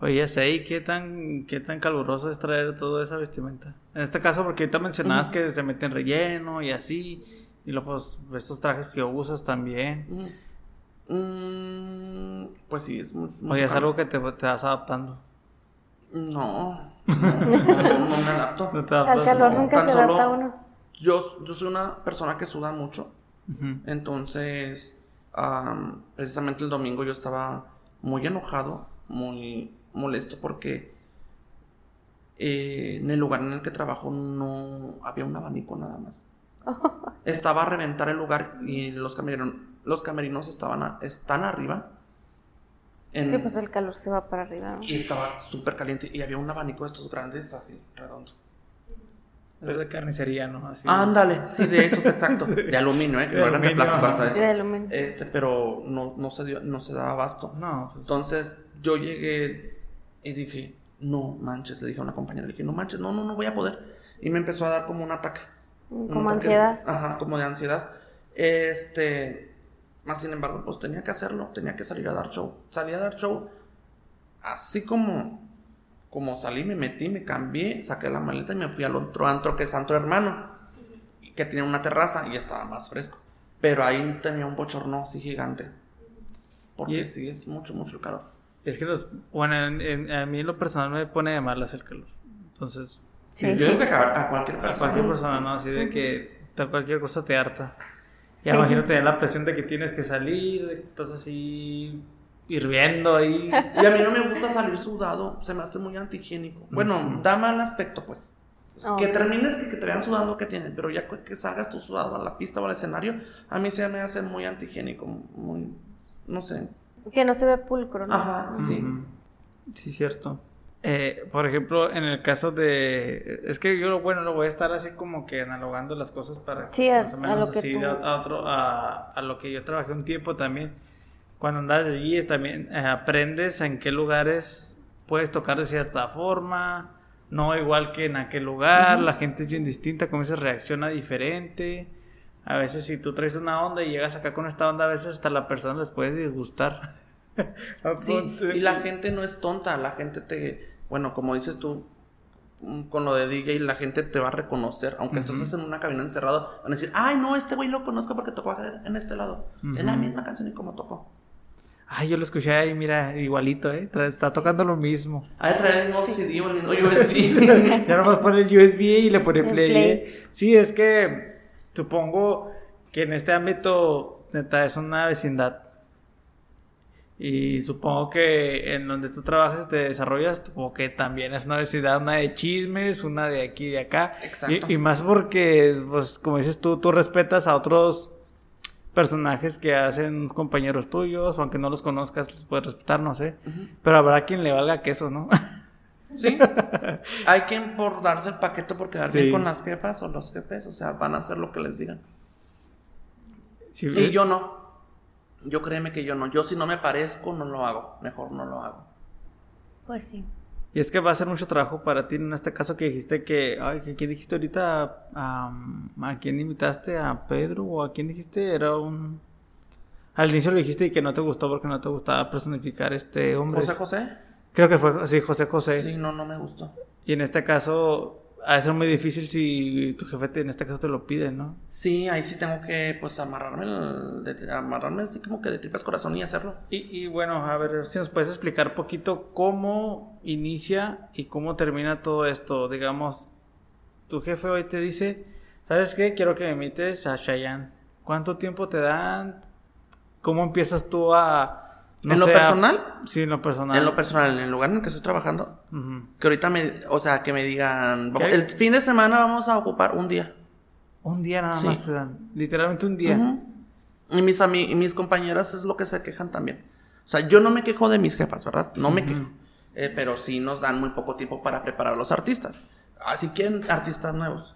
Speaker 3: Oye, ¿y qué tan, qué tan caluroso es traer toda esa vestimenta? En este caso, porque ahorita mencionabas que se meten relleno y así, y luego pues estos trajes que usas también.
Speaker 2: Mm, pues sí, es muy... muy
Speaker 3: Oye, es algo que te, te vas adaptando.
Speaker 2: No, no, no, no me adapto.
Speaker 3: No te
Speaker 1: Al calor
Speaker 3: no.
Speaker 1: nunca se adapta
Speaker 2: solo-
Speaker 1: uno.
Speaker 2: Yo, yo soy una persona que suda mucho. Entonces, am, precisamente el domingo yo estaba muy enojado, muy molesto porque eh, en el lugar en el que trabajo no había un abanico nada más. Estaba a reventar el lugar y los camerinos, los camerinos estaban a- están arriba. en-
Speaker 1: Sí, pues el calor se va para arriba. ¿no?
Speaker 2: Y estaba súper caliente y había un abanico de estos grandes así, redondo.
Speaker 3: Es de carnicería, ¿no? Así.
Speaker 2: Ándale, sí, de esos, exacto. De aluminio, ¿eh? Que
Speaker 3: De
Speaker 2: no eran de plástico
Speaker 3: ajá.
Speaker 2: hasta eso.
Speaker 1: De aluminio.
Speaker 2: Este, pero no, no se dio, no se daba abasto.
Speaker 3: No, pues.
Speaker 2: Entonces yo llegué y dije, no manches, le dije a una compañera, le dije, no manches, no, no, no voy a poder. Y me empezó a dar como un ataque. un
Speaker 1: Como
Speaker 2: ataque-
Speaker 1: ansiedad.
Speaker 2: Ajá, como de ansiedad. Este, más sin embargo, pues tenía que hacerlo, tenía que salir a dar show. Salí a dar show, así como, como salí, me metí, me cambié, saqué la maleta y me fui al otro antro que es Santo Hermano, que tenía una terraza y estaba más fresco. Pero ahí tenía un bochorno así gigante. Porque
Speaker 3: Y-
Speaker 2: sí es mucho, mucho el calor.
Speaker 3: Es que los. Bueno, en- en- a mí en lo personal me pone de malas el calor. Entonces,
Speaker 1: Sí.
Speaker 2: Yo digo que a, a cualquier
Speaker 3: a
Speaker 2: persona.
Speaker 3: cualquier persona, ¿no? Así de que cualquier cosa te harta. Y
Speaker 1: Sí.
Speaker 3: imagínate la presión de que tienes que salir, de que estás así hirviendo ahí.
Speaker 2: Y a mí no me gusta salir sudado, se me hace muy antihigiénico. Bueno, da mal aspecto, pues. Pues,
Speaker 1: Oh.
Speaker 2: Que termines que, que te vean sudando que tienen, pero ya que salgas tú sudado a la pista o al escenario, a mí se me hace muy antihigiénico, muy, no sé.
Speaker 1: Que no se ve pulcro, ¿no?
Speaker 2: Ajá, sí.
Speaker 3: Ujú. Sí, cierto. Eh, por ejemplo, en el caso de... Es que yo, bueno, lo voy a estar así como que analogando las cosas para...
Speaker 1: Sí, a-
Speaker 3: más o
Speaker 1: a
Speaker 3: menos
Speaker 1: lo que
Speaker 3: así,
Speaker 1: tú-
Speaker 3: a, a otro, a, a lo que yo trabajé un tiempo también. Cuando andas allí es también eh, aprendes en qué lugares puedes tocar de cierta forma, no igual que en aquel lugar, la gente es bien distinta, como se reacciona diferente. A veces si tú traes una onda y llegas acá con esta onda, a veces hasta la persona les puede disgustar.
Speaker 2: Sí, y la gente no es tonta, la gente te, bueno, como dices tú, mm, con lo de DJ, la gente te va a reconocer, aunque estés en una cabina encerrado, van a decir, ay, no, este güey lo conozco porque tocó en este lado. Es la misma canción y como tocó.
Speaker 3: Ay, yo lo escuché ahí, mira, igualito, ¿eh? Tra- Está tocando lo mismo.
Speaker 2: De traer el mismo CD o el USB.
Speaker 3: Ya nomás pone el USB y le pone play.
Speaker 1: play.
Speaker 3: ¿eh? Sí, es que supongo que en este ámbito, neta, es una vecindad. Y supongo que en donde tú trabajas y te desarrollas, supongo que también es una vecindad, una de chismes, una de aquí y de acá.
Speaker 2: Exacto.
Speaker 3: Y, y más porque, pues, como dices tú, tú respetas a otros personajes que hacen unos compañeros tuyos, o aunque no los conozcas, los puedes respetar, no sé. Pero habrá quien le valga queso, ¿no?
Speaker 2: Sí. Hay quien por darse el paquete por quedar
Speaker 3: Sí.
Speaker 2: bien con las jefas o los jefes, o sea, van a hacer lo que les digan.
Speaker 3: Sí,
Speaker 2: Y yo no. Yo créeme que yo no. Yo si no me parezco, no lo hago. Mejor no lo hago.
Speaker 1: Pues sí.
Speaker 3: Y es que va a ser mucho trabajo para ti en este caso que dijiste que, ay, que ¿quién dijiste ahorita? Am, ¿A quién invitaste? ¿A Pedro? ¿O a quién dijiste? Era un... Al inicio lo dijiste y que no te gustó porque no te gustaba personificar este hombre.
Speaker 2: José José.
Speaker 3: Creo que fue, sí, José José.
Speaker 2: Sí, no, no me gustó.
Speaker 3: Y en este caso, ha de ser muy difícil si tu jefe te- en este caso te lo pide, ¿no?
Speaker 2: Sí, ahí sí tengo que, pues, amarrarme, el- de- amarrarme así como que de tripas corazón y hacerlo.
Speaker 3: Y, y bueno, a ver si nos puedes explicar poquito cómo inicia y cómo termina todo esto. Digamos, tu jefe hoy te dice, ¿sabes qué? Quiero que me imites a Chayanne. ¿Cuánto tiempo te dan? ¿Cómo empiezas tú a...
Speaker 2: ¿En lo personal?
Speaker 3: Sí, en lo personal.
Speaker 2: En lo personal, en el lugar en el que estoy trabajando, que ahorita me, o sea, que me digan, el fin de semana vamos a ocupar un día.
Speaker 3: Un día nada
Speaker 2: Sí.
Speaker 3: más te dan. Literalmente un día.
Speaker 2: Y mis, y mis compañeras es lo que se quejan también. O sea, yo no me quejo de mis jefas, ¿verdad? No me quejo. Eh, pero sí nos dan muy poco tiempo para preparar a los artistas. Así quieren artistas nuevos.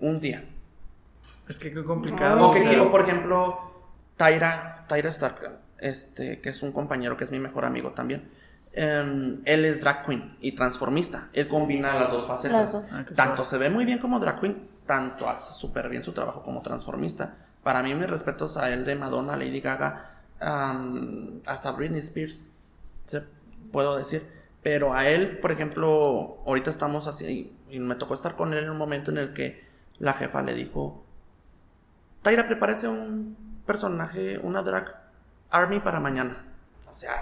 Speaker 2: Un día.
Speaker 3: Es que qué complicado.
Speaker 2: O que quiero, por ejemplo, Tyra, Tyra Stark, este, que es un compañero que es mi mejor amigo también. Em, él es drag queen y transformista. Él combina las dos facetas.
Speaker 1: Las dos.
Speaker 3: Ah,
Speaker 2: tanto se ve muy bien como drag queen, tanto hace súper bien su trabajo como transformista. Para mí, mis respetos a él de Madonna, Lady Gaga, hasta Britney Spears, se- puedo decir. Pero a él, por ejemplo, ahorita estamos así, y me tocó estar con él en un momento en el que la jefa le dijo, Tyra, prepárese un personaje, una drag army para mañana. O sea,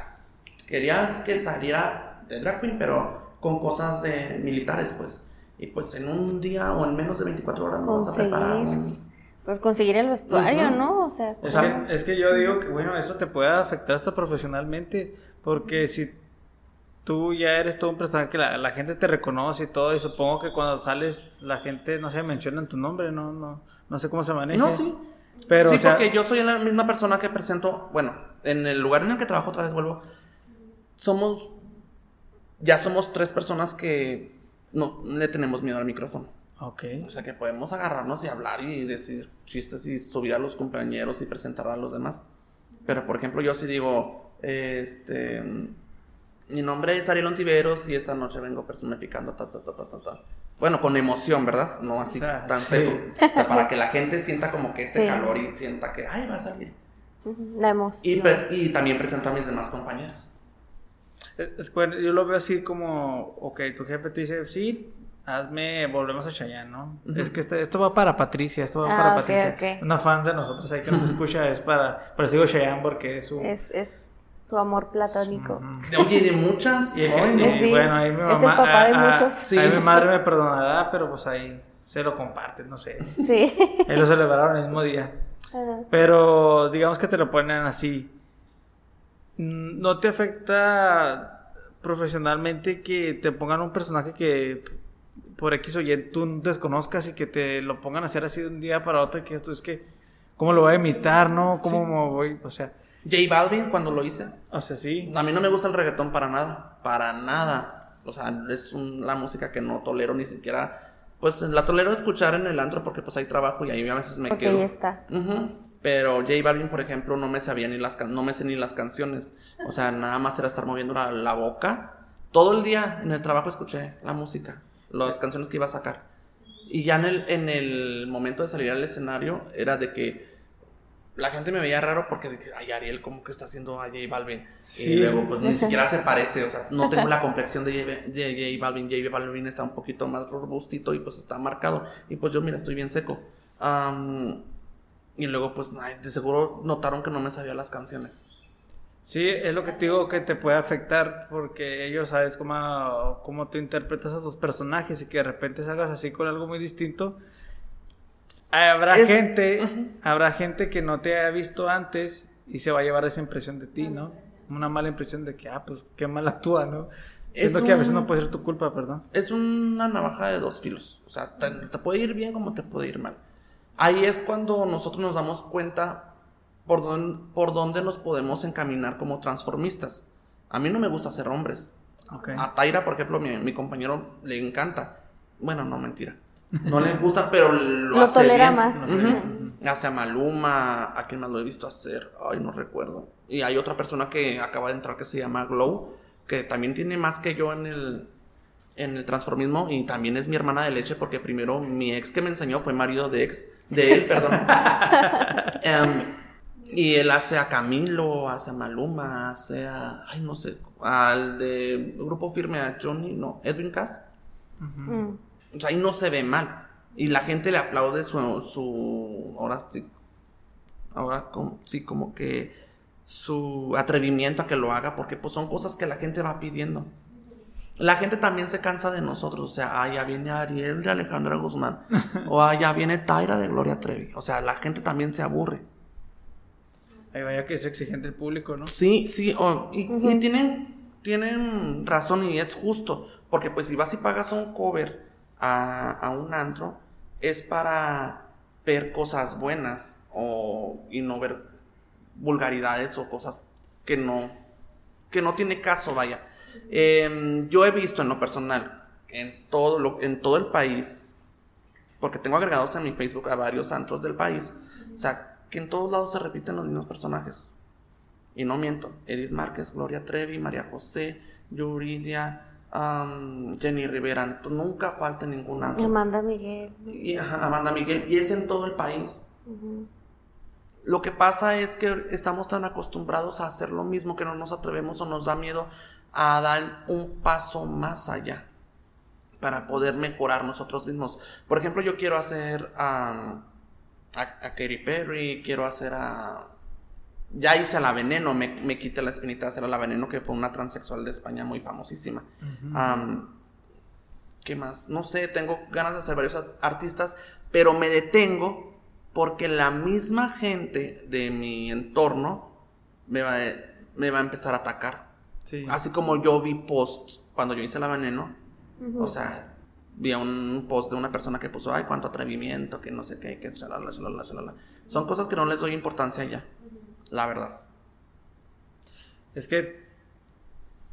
Speaker 2: quería que saliera de drag queen, pero con cosas de militares, pues. Y pues en un día o en menos de 24 horas me vas a preparar un-
Speaker 1: Pues conseguir el vestuario. ¿no? O sea,
Speaker 3: Es,
Speaker 2: O sea-
Speaker 3: que, es que yo digo que, bueno, eso te puede afectar hasta profesionalmente, porque si tú ya eres todo un personaje que la, la gente te reconoce y todo, y supongo que cuando sales la gente, no sé, mencionan tu nombre, no, no, no sé cómo se maneja.
Speaker 2: No, sí.
Speaker 3: Pero,
Speaker 2: sí,
Speaker 3: o sea,
Speaker 2: porque yo soy la misma persona que presento, bueno, en el lugar en el que trabajo otra vez vuelvo, somos, ya somos tres personas que no le tenemos miedo al micrófono.
Speaker 3: ok.
Speaker 2: O sea que podemos agarrarnos y hablar y decir chistes y subir a los compañeros y presentar a los demás. Pero por ejemplo, yo sí digo, este, mi nombre es Ariel Ontiveros y esta noche vengo personificando ta ta ta ta ta. ta. Bueno, con emoción, ¿verdad? No así
Speaker 3: O sea,
Speaker 2: tan
Speaker 3: sí.
Speaker 2: seco. O sea, para que la gente sienta como que ese
Speaker 1: Sí.
Speaker 2: calor y sienta que, ay, va a salir.
Speaker 1: la emoción.
Speaker 2: Y, y también presento a mis demás compañeros.
Speaker 3: Es- bueno, yo lo veo así como, ok, tu jefe te dice, sí, hazme, volvemos a Chayanne, ¿no? Es que este- esto va para Patricia, esto va
Speaker 1: Ah,
Speaker 3: para
Speaker 1: ok,
Speaker 3: Patricia.
Speaker 1: ok.
Speaker 3: Una fan de nosotros ahí que nos escucha es para, por eso digo Chayanne porque es su...
Speaker 1: Es, es su amor platónico.
Speaker 2: Oye, de muchas.
Speaker 3: Y, y
Speaker 1: Sí,
Speaker 3: bueno, ahí mi
Speaker 1: es el
Speaker 3: mamá.
Speaker 1: papá de
Speaker 3: ah, ah.
Speaker 2: Sí.
Speaker 3: ahí mi madre me perdonará, pero pues ahí se lo comparten, no sé.
Speaker 1: Sí.
Speaker 3: Ahí lo celebraron el mismo día.
Speaker 1: Ajá.
Speaker 3: Pero digamos que te lo ponen así. Mm, ¿No te afecta profesionalmente que te pongan un personaje que por X o Y tú desconozcas y que te lo pongan a hacer así de un día para otro y que esto es que, ¿cómo lo voy a imitar, no? ¿Cómo
Speaker 2: Sí.
Speaker 3: me voy? O sea,
Speaker 2: J Balvin, cuando lo hice,
Speaker 3: o sea, sí.
Speaker 2: A mí no me gusta el reggaetón para nada, para nada. O sea, es un- la música que no tolero ni siquiera. Pues la tolero escuchar en el antro porque pues hay trabajo y ahí a veces me
Speaker 1: Porque
Speaker 2: quedo.
Speaker 1: ahí está.
Speaker 2: Pero J Balvin, por ejemplo, no me sabía ni las no me sé ni las canciones. O sea, nada más era estar moviendo la, la boca. Todo el día en el trabajo escuché la música, las canciones que iba a sacar. Y ya en el, en el momento de salir al escenario era de que la gente me veía raro porque dije, ay, Ariel, ¿cómo que está haciendo a J Balvin?
Speaker 3: Sí.
Speaker 2: Y luego, pues ni siquiera se parece, o sea, no tengo la complexión de J, de J Balvin. J Balvin está un poquito más robustito y pues está marcado. Y pues yo, mira, estoy bien seco. Am, y luego, pues, ay, de seguro notaron que no me sabía las canciones.
Speaker 3: Sí, es lo que te digo que te puede afectar porque ellos sabes cómo, cómo tú interpretas a tus personajes y que de repente salgas así con algo muy distinto. Habrá
Speaker 2: Es-
Speaker 3: gente, habrá gente que no te haya visto antes y se va a llevar esa impresión de ti, ¿no? Una mala impresión de que, ah, pues qué mal actúa, ¿no?
Speaker 2: Es
Speaker 3: Siento que a veces no puede ser tu culpa, perdón.
Speaker 2: Es una navaja de dos filos. O sea, te, te puede ir bien como te puede ir mal. Ahí es cuando nosotros nos damos cuenta por, dónde por dónde nos podemos encaminar como transformistas. A mí no me gusta ser hombres. A Taira, por ejemplo, mi, mi compañero le encanta. Bueno, no, mentira. No le gusta, pero lo,
Speaker 1: Lo
Speaker 2: hace
Speaker 1: tolera
Speaker 2: bien.
Speaker 1: más.
Speaker 2: Hace a Maluma, a quien más lo he visto hacer. Ay, no recuerdo. Y hay otra persona que acaba de entrar que se llama Glow, que también tiene más que yo en el, en el transformismo y también es mi hermana de leche porque primero mi ex que me enseñó fue marido de ex, de él, perdón. Em, Y él hace a Camilo, hace a Maluma, hace a. Ay, no sé. Al de Grupo Firme, a Johnny, no, Edwin Cass.
Speaker 1: Mm.
Speaker 2: O sea, ahí no se ve mal. Y la gente le aplaude su. su ahora sí. Ahora, como, sí, como que. Su atrevimiento a que lo haga, porque pues son cosas que la gente va pidiendo. La gente también se cansa de nosotros, o sea, ah, ya viene Ariel de Alejandra Guzmán, o ah, ya viene Taira de Gloria Trevi, o sea, la gente también se aburre.
Speaker 3: Ahí vaya que es exigente el público, ¿no?
Speaker 2: Sí, sí, y, y tienen, tienen razón y es justo, porque pues si vas y pagas un cover a, un antro, es para ver cosas buenas o, y no ver vulgaridades o cosas que no, que no tiene caso, vaya. Em, yo he visto en lo personal, en todo, lo, en todo el país, porque tengo agregados en mi Facebook a varios antros del país, o sea, que en todos lados se repiten los mismos personajes. Y no miento, Edith Márquez, Gloria Trevi, María José, Yuridia, Jenny Rivera, nunca falta ningún antro.
Speaker 1: Amanda Miguel.
Speaker 2: Y, ajá, Amanda Miguel, y es en todo el país. Lo que pasa es que estamos tan acostumbrados a hacer lo mismo que no nos atrevemos o nos da miedo a dar un paso más allá para poder mejorar nosotros mismos. Por ejemplo, yo quiero hacer a, a, a Katy Perry, quiero hacer a... Ya hice a la Veneno, me, me quité la espinita de hacer a la Veneno, que fue una transexual de España muy famosísima. Am, ¿Qué más? No sé, tengo ganas de hacer varios artistas, pero me detengo porque la misma gente de mi entorno me va, me va a empezar a atacar.
Speaker 3: Sí.
Speaker 2: Así como yo vi posts cuando yo hice la veneno, o sea, vi a un post de una persona que puso, ay, cuánto atrevimiento, que no sé qué, que shalala, shalala, shalala. Son cosas que no les doy importancia ya, la verdad.
Speaker 3: Es que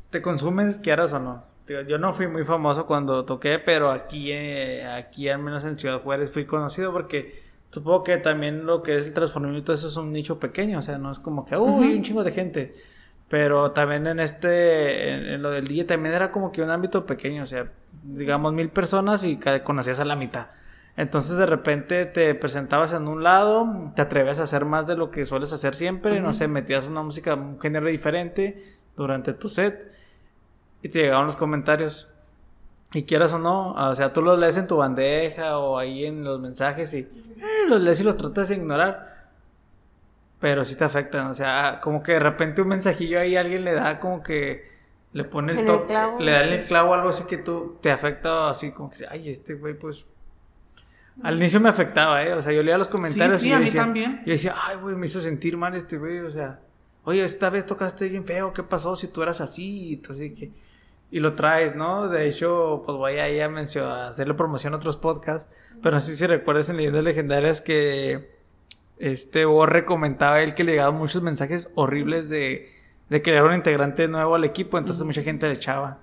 Speaker 3: te consumes, quieras o no. Yo no fui muy famoso cuando toqué, pero aquí, eh, aquí al menos en Ciudad Juárez fui conocido porque supongo que también lo que es el transformamiento eso es un nicho pequeño, o sea, no es como que, uy, un chingo de gente. Pero también en este, en, en lo del DJ también era como que un ámbito pequeño, o sea, digamos mil personas y cada- conocías a la mitad. Entonces de repente te presentabas en un lado, te atreves a hacer más de lo que sueles hacer siempre, no sé, metías una música, un género diferente durante tu set y te llegaban los comentarios. Y quieras o no, o sea, tú los lees en tu bandeja o ahí en los mensajes y eh, los lees y los tratas de ignorar. Pero sí te afectan, o sea, como que de repente un mensajillo ahí alguien le da como que le pone el
Speaker 1: el
Speaker 3: toque, le da el clavo algo así que tú te afecta así como que, ay, este güey pues al inicio me afectaba, ¿eh? O sea, yo leía los comentarios
Speaker 2: sí,
Speaker 3: y yo
Speaker 2: a mí
Speaker 3: decía,
Speaker 2: también.
Speaker 3: yo decía, ay, güey, me hizo sentir mal este güey, o sea, oye, esta vez tocaste bien feo, ¿qué pasó si tú eras así? Y, entonces, que... y lo traes, ¿no? De hecho, pues voy ahí a, mencio- a hacerle promoción a otros podcasts, pero no sé si recuerdas en Leyendas Legendarias que este Borre comentaba él que le llegaban muchos mensajes horribles de, de que era un integrante nuevo al equipo, entonces mucha gente le echaba.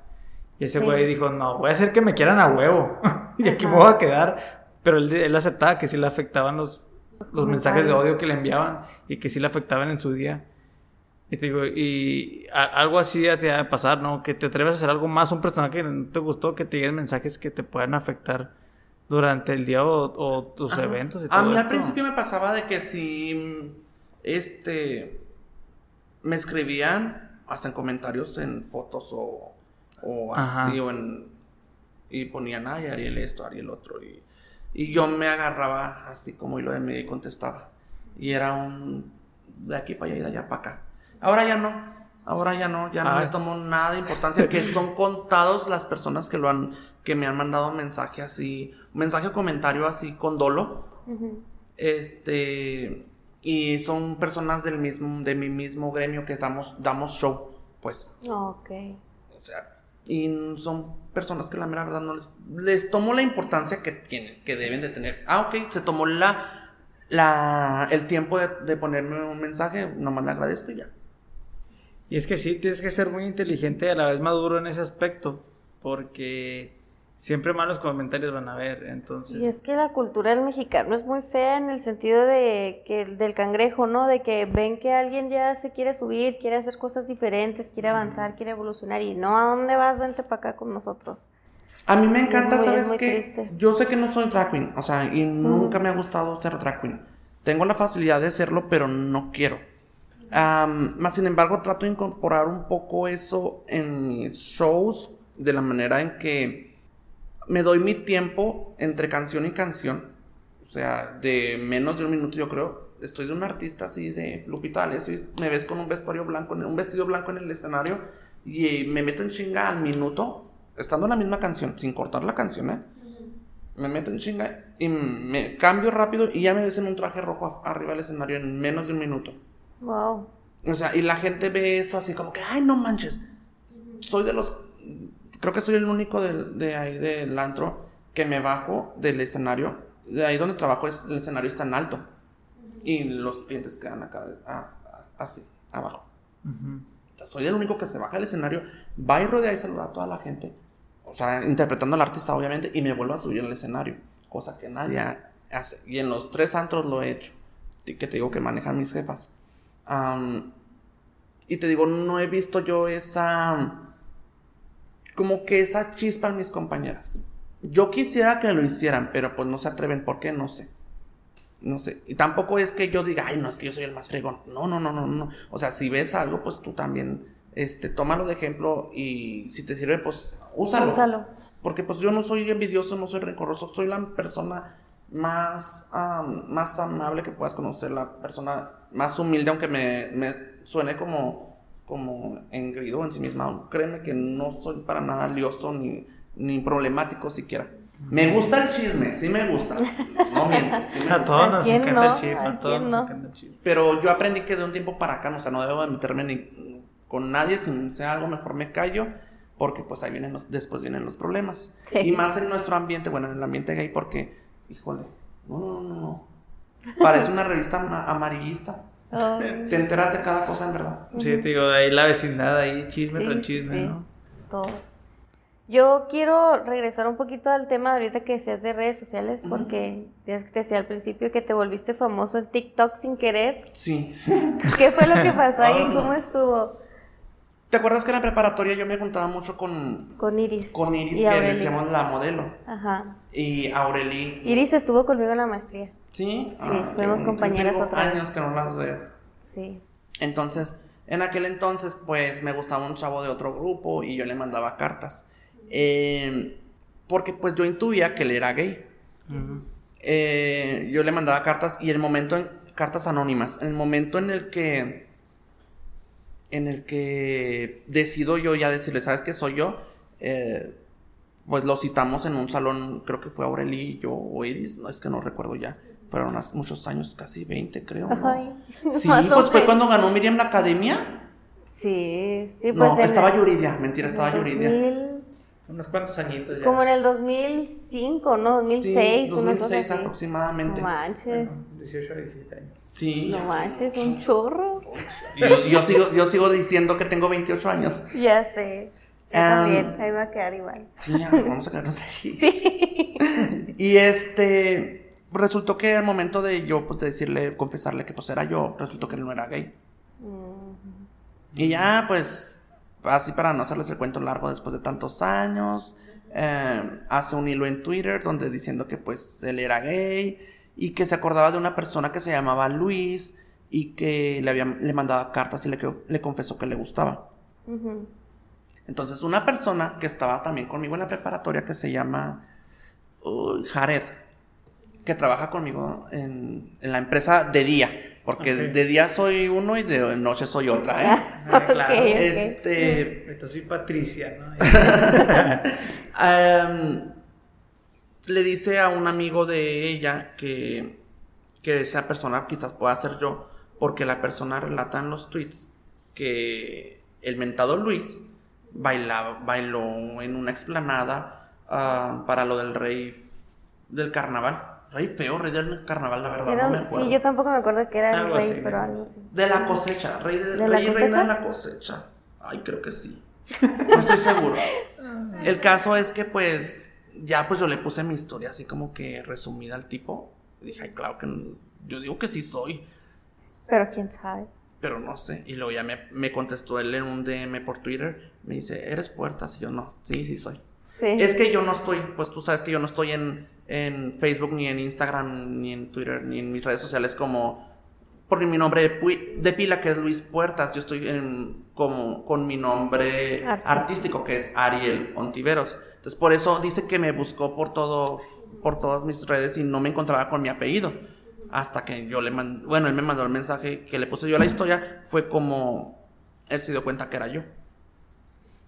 Speaker 3: Y ese
Speaker 1: Sí.
Speaker 3: güey dijo, no, voy a hacer que me quieran a huevo. y aquí me voy a quedar. Pero él, él aceptaba que sí le afectaban los, los mensajes de odio que le enviaban y que sí le afectaban en su día. Y te digo, y a- algo así ya te va a pasar, ¿no? Que te atreves a hacer algo más, un personaje que no te gustó, que te lleguen mensajes que te puedan afectar durante el día o, o tus
Speaker 2: Ajá.
Speaker 3: eventos y
Speaker 2: A
Speaker 3: todo
Speaker 2: mí al
Speaker 3: esto.
Speaker 2: principio me pasaba de que si mm, este me escribían hasta en comentarios en fotos o, o
Speaker 3: Ajá.
Speaker 2: así o en y ponían ay Ariel esto, Ariel otro y, y yo me agarraba así como hilo de medio y contestaba y era un de aquí para allá y de allá para acá. Ahora ya no, ahora ya no, ya no
Speaker 3: Ay.
Speaker 2: le tomo nada de importancia que son contados las personas que lo han que me han mandado mensaje así, mensaje o comentario así con dolo. Este y son personas del mismo de mi mismo gremio que damos damos show, pues,
Speaker 1: Ok.
Speaker 2: o sea, y son personas que la mera verdad no les les tomo la importancia que tienen, que deben de tener. Ah, ok, se tomó la la el tiempo de, de ponerme un mensaje, nomás le agradezco y ya.
Speaker 3: Y es que sí, tienes que ser muy inteligente y a la vez maduro en ese aspecto, porque siempre malos comentarios van a haber, entonces...
Speaker 1: Y es que la cultura del mexicano es muy fea en el sentido de que del cangrejo, ¿no? De que ven que alguien ya se quiere subir, quiere hacer cosas diferentes, quiere avanzar, quiere evolucionar y no, ¿a dónde vas? Vente para acá con nosotros.
Speaker 2: A mí me encanta,
Speaker 1: muy-
Speaker 2: ¿sabes qué? Yo sé que no soy drag queen, o sea, y nunca me ha gustado ser drag queen. Tengo la facilidad de hacerlo, pero no quiero. Am, más sin embargo, trato de incorporar un poco eso en mis shows de la manera en que me doy mi tiempo entre canción y canción. O sea, de menos de un minuto, yo creo. Estoy de un artista así de Lupita D'Alessio y me ves con un vestuario blanco, un vestido blanco en el escenario y me meto en chinga al minuto, estando en la misma canción, sin cortar la canción, ¿eh? Me meto en chinga y me cambio rápido y ya me ves en un traje rojo arriba del escenario en menos de un minuto.
Speaker 1: Wow.
Speaker 2: O sea, y la gente ve eso así como que, ay, no manches. Soy de los. Creo que soy el único del- de, ahí del antro que me bajo del escenario. De ahí donde trabajo, es, el escenario está en alto. Y los clientes quedan acá, ah, así, abajo. Soy el único que se baja del escenario, va y rodea y saluda a toda la gente. O sea, interpretando al artista, obviamente, y me vuelvo a subir al escenario. Cosa que nadie hace. Y en los tres antros lo he hecho. Que te digo que manejan mis jefas. Y te digo, no he visto yo esa. Como que esa chispa en mis compañeras. Yo quisiera que lo hicieran, pero pues no se atreven. ¿Por qué? No sé. No sé. Y tampoco es que yo diga, ay, no, es que yo soy el más fregón. No, no, no, no, no. O sea, si ves algo, pues tú también, este, tómalo de ejemplo y si te sirve, pues úsalo.
Speaker 1: Úsalo.
Speaker 2: Porque pues yo no soy envidioso, no soy rencoroso, soy la persona más, más amable que puedas conocer, la persona más humilde, aunque me, me suene como, como engreído en sí misma. Créeme que no soy para nada lioso ni, ni problemático siquiera. Me gusta el chisme, sí me gusta. No miento, sí me
Speaker 3: A todos
Speaker 1: ¿A
Speaker 3: nos encanta
Speaker 1: no?
Speaker 3: el chisme,
Speaker 1: ¿A
Speaker 3: todos nos
Speaker 1: no?
Speaker 3: encanta el chisme.
Speaker 2: Pero yo aprendí que de un tiempo para acá, o sea, no debo de meterme ni con nadie, si sé algo, mejor me callo, porque pues ahí vienen los, después vienen los problemas.
Speaker 1: Sí.
Speaker 2: Y más en nuestro ambiente, bueno, en el ambiente gay, porque, híjole, no, no, no, no. Parece una revista ama- amarillista. Te enteras de cada cosa en verdad.
Speaker 3: Sí, te digo, de ahí la vecindad, ahí chisme
Speaker 1: sí,
Speaker 3: tras chisme,
Speaker 1: sí.
Speaker 3: ¿no?
Speaker 1: Todo. Yo quiero regresar un poquito al tema ahorita que decías de redes sociales, porque ya te decía al principio que te volviste famoso en TikTok sin querer.
Speaker 2: Sí.
Speaker 1: ¿Qué fue lo que pasó ahí?
Speaker 2: Ah.
Speaker 1: ¿Cómo estuvo?
Speaker 2: ¿Te acuerdas que en la preparatoria yo me juntaba mucho con,
Speaker 1: Con Iris.
Speaker 2: con Iris,
Speaker 1: y
Speaker 2: que
Speaker 1: Aureli.
Speaker 2: decíamos la modelo?
Speaker 1: Ajá.
Speaker 2: Y Aureli.
Speaker 1: Iris estuvo conmigo en la maestría.
Speaker 2: Sí.
Speaker 1: Sí, fuimos
Speaker 2: yo
Speaker 1: compañeras
Speaker 2: tengo
Speaker 1: otra vez.
Speaker 2: años que no las veo.
Speaker 1: Sí.
Speaker 2: Entonces, en aquel entonces, pues me gustaba un chavo de otro grupo y yo le mandaba cartas. Eh, porque pues yo intuía que él era gay. Eh, yo le mandaba cartas y el momento en cartas anónimas, en el momento en el que en el que decido yo ya decirle, ¿sabes qué soy yo? Eh, pues lo citamos en un salón, creo que fue Aureli y yo o Iris, no es que no recuerdo ya. Fueron hace muchos años, casi 20 creo. ¿no?
Speaker 1: Ay,
Speaker 2: Sí, pues fue cuando ganó Miriam la academia.
Speaker 1: Sí, sí, pues.
Speaker 2: no,
Speaker 1: en
Speaker 2: estaba
Speaker 1: el-
Speaker 2: Yuridia, mentira,
Speaker 1: en
Speaker 2: estaba
Speaker 1: el
Speaker 2: Yuridia.
Speaker 1: 2000,
Speaker 3: Unos cuantos añitos ya.
Speaker 1: Como en el 2005, ¿no? 2006,
Speaker 2: sí,
Speaker 1: una cosa
Speaker 2: 2006
Speaker 1: así.
Speaker 2: aproximadamente.
Speaker 1: No manches.
Speaker 3: Bueno, 18 a 17 años.
Speaker 2: Sí.
Speaker 1: No manches, un chorro.
Speaker 2: Y Yo, yo sigo, yo sigo diciendo que tengo 28 años.
Speaker 1: Ya sé.
Speaker 2: Am,
Speaker 1: también, ahí va a quedar igual.
Speaker 2: Sí, ya, vamos a quedarnos ahí.
Speaker 1: Sí.
Speaker 2: Y este, resultó que al momento de yo, pues, de decirle, confesarle que pues era yo, resultó que él no era gay.
Speaker 1: Mm,
Speaker 2: Y ya, pues, así para no hacerles el cuento largo después de tantos años, eh, hace un hilo en Twitter donde diciendo que pues él era gay y que se acordaba de una persona que se llamaba Luis y que le, había, le mandaba cartas y le, le confesó que le gustaba. Entonces, una persona que estaba también conmigo en la preparatoria que se llama uh, Jared, que trabaja conmigo en, en la empresa de día, porque de día soy uno y de noche soy otra, ¿eh?
Speaker 3: Ah, claro.
Speaker 1: Ok.
Speaker 2: Este,
Speaker 3: Ahorita soy Patricia, ¿no?
Speaker 2: Le dice a un amigo de ella que, que esa persona quizás pueda ser yo, porque la persona relata en los tweets que el mentado Luis bailaba, bailó en una explanada ah, para lo del rey del carnaval. Rey feo, rey del carnaval, la verdad,
Speaker 1: Era-
Speaker 2: no me acuerdo.
Speaker 1: sí, yo tampoco me acuerdo que era el
Speaker 3: Algo
Speaker 1: rey,
Speaker 3: así,
Speaker 1: pero
Speaker 3: algo así.
Speaker 2: De la cosecha, rey, de,
Speaker 1: ¿De la
Speaker 2: rey y reina de la cosecha. Ay, creo que sí. No estoy seguro. El caso es que pues ya pues yo le puse mi historia así como que resumida al tipo. Y dije, ay, claro que no- yo digo que sí soy,
Speaker 1: Pero quién sabe.
Speaker 2: pero no sé. Y luego ya me, me contestó él en un DM por Twitter. Me dice, ¿eres puertas? Y yo no, sí, sí soy.
Speaker 1: Sí.
Speaker 2: Es que yo no estoy, pues tú sabes que yo no estoy en, en Facebook, ni en Instagram, ni en Twitter, ni en mis redes sociales como por mi nombre de, pi- de pila, que es Luis Puertas. Yo estoy en, como, con mi nombre
Speaker 1: Artístico.
Speaker 2: artístico, que es Ariel Ontiveros. Entonces, por eso dice que me buscó por todo, por todas mis redes y no me encontraba con mi apellido. Hasta que yo le mandé, bueno, él me mandó el mensaje que le puse yo a la historia, fue como él se dio cuenta que era yo.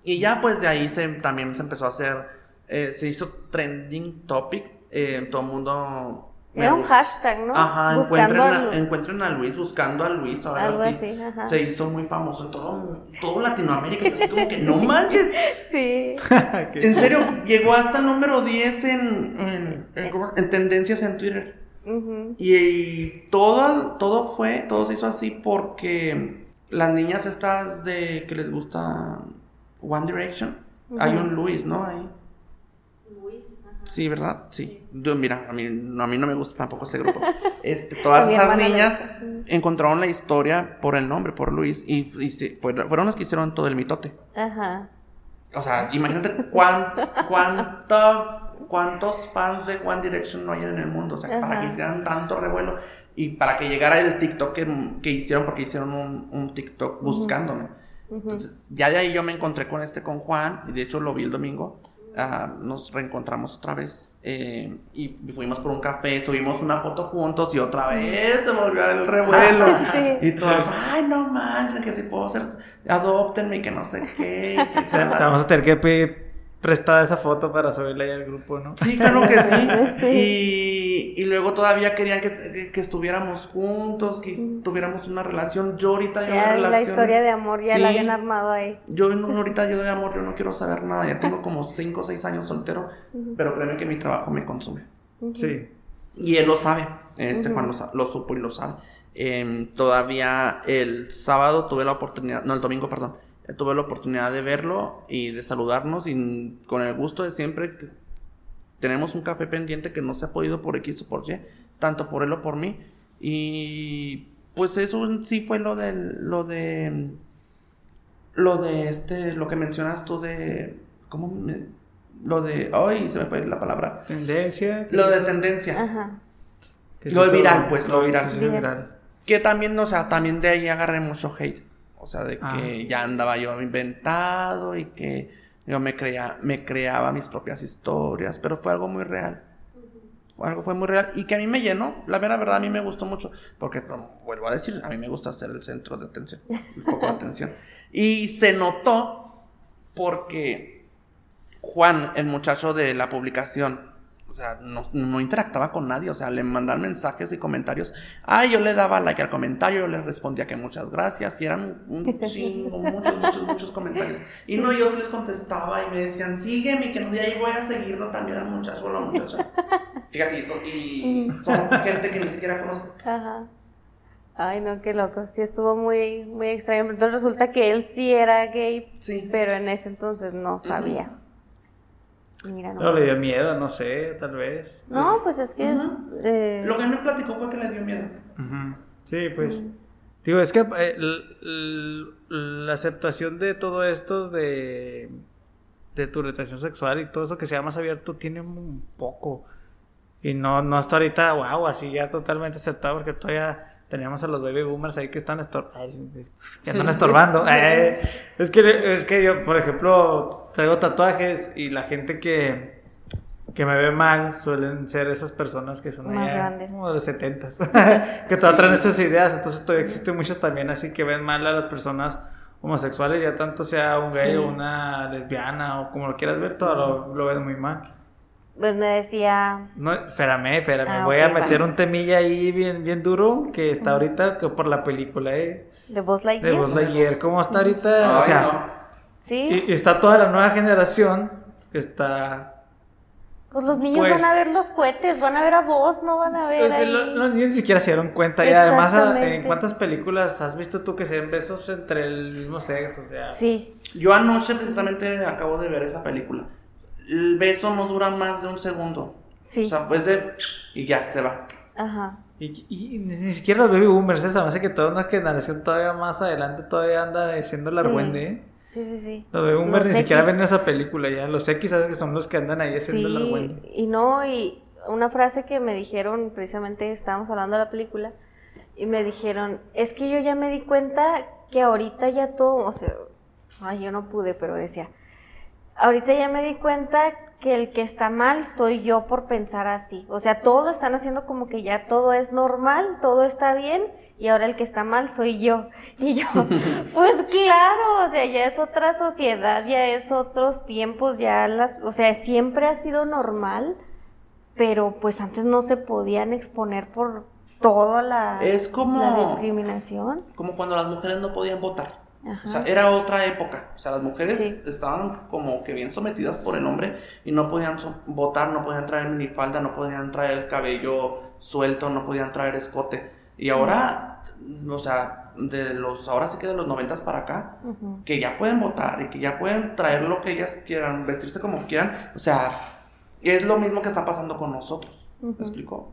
Speaker 2: Y ya pues de ahí se, también se empezó a hacer, eh, se hizo trending topic, eh, todo el mundo...
Speaker 1: Era un hashtag, ¿no?
Speaker 2: Ajá, encuentren, a, encuentren a Luis, buscando a Luis, ahora
Speaker 1: Algo
Speaker 2: sí.
Speaker 1: así, ajá.
Speaker 2: Se hizo muy famoso en todo, todo Latinoamérica. Yo así como que no manches.
Speaker 1: Sí.
Speaker 2: En serio, llegó hasta el número 10 en, en, en- en tendencias en Twitter. Y, y todo, todo fue, todo se hizo así porque las niñas estas de que les gusta One Direction, hay un Luis, ¿no? Ahí. Sí, ¿verdad? Sí. Yo, mira, a mí, no, a mí no me gusta tampoco ese grupo. Este, todas esas niñas encontraron la historia por el nombre, por Luis, y, y sí, fueron, fueron los que hicieron todo el mitote.
Speaker 1: Ajá.
Speaker 2: O sea, imagínate cuán, cuánto- cuántos fans de One Direction no hay en el mundo. O sea, para que hicieran tanto revuelo y para que llegara el TikTok que, que hicieron, porque hicieron un, un TikTok buscándome. Entonces, ya de ahí yo me encontré con este, con Juan, y de hecho lo vi el domingo. Ah, nos reencontramos otra vez eh, y fuimos por un café, subimos una foto juntos y otra vez se volvió el revuelo.
Speaker 1: Sí.
Speaker 2: Y todos, ay, no manches, que si puedo ser, adoptenme y que no sé qué. y que
Speaker 3: O sea, te vamos a tener que pedir prestada esa foto para subirla ahí al grupo, ¿no?
Speaker 2: Sí, claro que sí.
Speaker 1: Sí.
Speaker 2: Y, y luego todavía querían que, que- que estuviéramos juntos, que tuviéramos una relación. Yo ahorita yo
Speaker 1: Ya la
Speaker 2: relaciones-
Speaker 1: historia de amor ya la habían armado ahí.
Speaker 2: Yo no- ahorita yo de amor yo no quiero saber nada. Ya tengo como 5 o 6 años soltero, pero créeme que mi trabajo me consume.
Speaker 3: Sí.
Speaker 2: Y él lo sabe, este Juan lo, lo supo y lo sabe. Em, todavía el sábado tuve la oportunidad, no, el domingo, perdón, tuve la oportunidad de verlo y de saludarnos y con el gusto de siempre que tenemos un café pendiente que no se ha podido por X o por Y, tanto por él o por mí. Y pues eso sí fue lo del, lo de, lo de este, lo que mencionas tú de, ¿cómo me- Lo de, ay, se me fue la palabra.
Speaker 3: Tendencia. ¿qué
Speaker 2: Lo
Speaker 3: es
Speaker 2: de
Speaker 3: eso?
Speaker 2: tendencia.
Speaker 1: Ajá.
Speaker 3: ¿Qué es
Speaker 2: Lo de
Speaker 3: eso?
Speaker 2: viral, pues, lo viral.
Speaker 3: Sí, viral.
Speaker 2: Que también, o sea, también de ahí agarré mucho hate. O sea, de que
Speaker 3: Ah.
Speaker 2: ya andaba yo inventado y que yo me creía, me creaba mis propias historias, pero fue algo muy real. Fue algo fue muy real y que a mí me llenó. La mera verdad a mí me gustó mucho porque como vuelvo a decir, a mí me gusta ser el centro de atención, el foco de atención. Y se notó porque Juan, el muchacho de la publicación, o sea, no, no interactuaba con nadie, o sea, le mandaban mensajes y comentarios. Ah, yo le daba like al comentario, yo le respondía que muchas gracias, y eran un chingo, muchos, muchos, muchos comentarios. Y no, yo les contestaba y me decían, sígueme, que no de ahí voy a seguirlo también al muchacho o la muchacha. Fíjate, y son, y son gente que ni siquiera conozco.
Speaker 1: Ajá. Ay, no, qué loco. Sí, estuvo muy, muy extraño. Entonces resulta que él sí era gay,
Speaker 2: Sí.
Speaker 1: pero en ese entonces no sabía. Mira, no.
Speaker 3: le dio miedo, no sé, tal vez.
Speaker 1: No, pues es que es. eh,
Speaker 2: Lo que me platicó fue que le dio miedo.
Speaker 3: Sí, pues. Digo, es que eh, la aceptación de todo esto de, de tu orientación sexual y todo eso que sea más abierto tiene un poco. Y no, no hasta ahorita, wow, así ya totalmente aceptado porque todavía teníamos a los baby boomers ahí que están estor ay, que andan estorbando. Eh, es que es que yo, por ejemplo, traigo tatuajes y la gente que que me ve mal suelen ser esas personas que son
Speaker 1: Más
Speaker 3: allá
Speaker 1: grandes.
Speaker 3: como de los setentas que todavía traen estas ideas entonces todavía existen muchos también así que ven mal a las personas homosexuales ya tanto sea un gay
Speaker 1: Sí.
Speaker 3: o una lesbiana o como lo quieras ver todo lo, lo ven muy mal
Speaker 1: Pues me decía.
Speaker 3: no espérame espérame
Speaker 1: Ah,
Speaker 3: voy
Speaker 1: ok,
Speaker 3: a meter
Speaker 1: va.
Speaker 3: un temilla ahí bien bien duro que está ahorita que por la película eh,
Speaker 1: De Buzz
Speaker 3: de
Speaker 1: Lightyear.
Speaker 3: Buzz Lightyear cómo está ahorita o
Speaker 2: Ay,
Speaker 3: sea
Speaker 2: no.
Speaker 1: Sí.
Speaker 3: y, y está toda la nueva generación que está
Speaker 1: Pues los niños
Speaker 3: Pues-
Speaker 1: van a ver los cohetes, van a ver a vos, no van a
Speaker 3: Sí,
Speaker 1: ver.
Speaker 3: o sea,
Speaker 1: ahí.
Speaker 3: lo- los niños ni siquiera se dieron cuenta. Y además, a-
Speaker 1: Exactamente.
Speaker 3: ¿en cuántas películas has visto tú que se den besos entre el mismo sexo? O sea,
Speaker 1: Sí.
Speaker 2: Yo anoche precisamente acabo de ver esa película. El beso no dura más de un segundo.
Speaker 1: Sí.
Speaker 2: O sea, pues de... Y ya, se va.
Speaker 1: Ajá.
Speaker 3: y, y ni ni siquiera los baby boomers, esa me hace que toda una generación todavía más adelante todavía anda diciendo el argüende, ¿eh?
Speaker 1: Sí, sí, sí.
Speaker 3: Los de Boomer
Speaker 1: Los
Speaker 3: ni siquiera ven esa película ya. Los X, ¿sabes? Que son los que andan ahí haciendo la
Speaker 1: Sí,
Speaker 3: buena.
Speaker 1: y no, y una frase que me dijeron, precisamente estábamos hablando de la película, y me dijeron, es que yo ya me di cuenta que ahorita ya todo, o sea, ay, yo no pude, pero decía, ahorita ya me di cuenta que el que está mal soy yo por pensar así. O sea, todos lo están haciendo como que ya todo es normal, todo está bien, y ahora el que está mal soy yo. Y yo, pues claro, o sea, ya es otra sociedad, ya es otros tiempos, ya las, o sea, siempre ha sido normal, pero pues antes no se podían exponer por toda la,
Speaker 2: Es como-
Speaker 1: la discriminación.
Speaker 2: Como cuando las mujeres no podían votar.
Speaker 1: Ajá.
Speaker 2: O sea, era otra época. O sea, las mujeres
Speaker 1: Sí.
Speaker 2: estaban como que bien sometidas por el hombre y no podían so- votar, no podían traer minifalda, no podían traer el cabello suelto, no podían traer escote. Y ahora, o sea, de los, ahora sí que de los noventas para acá, que ya pueden votar y que ya pueden traer lo que ellas quieran, vestirse como quieran. O sea, es lo mismo que está pasando con nosotros. ¿Me explico?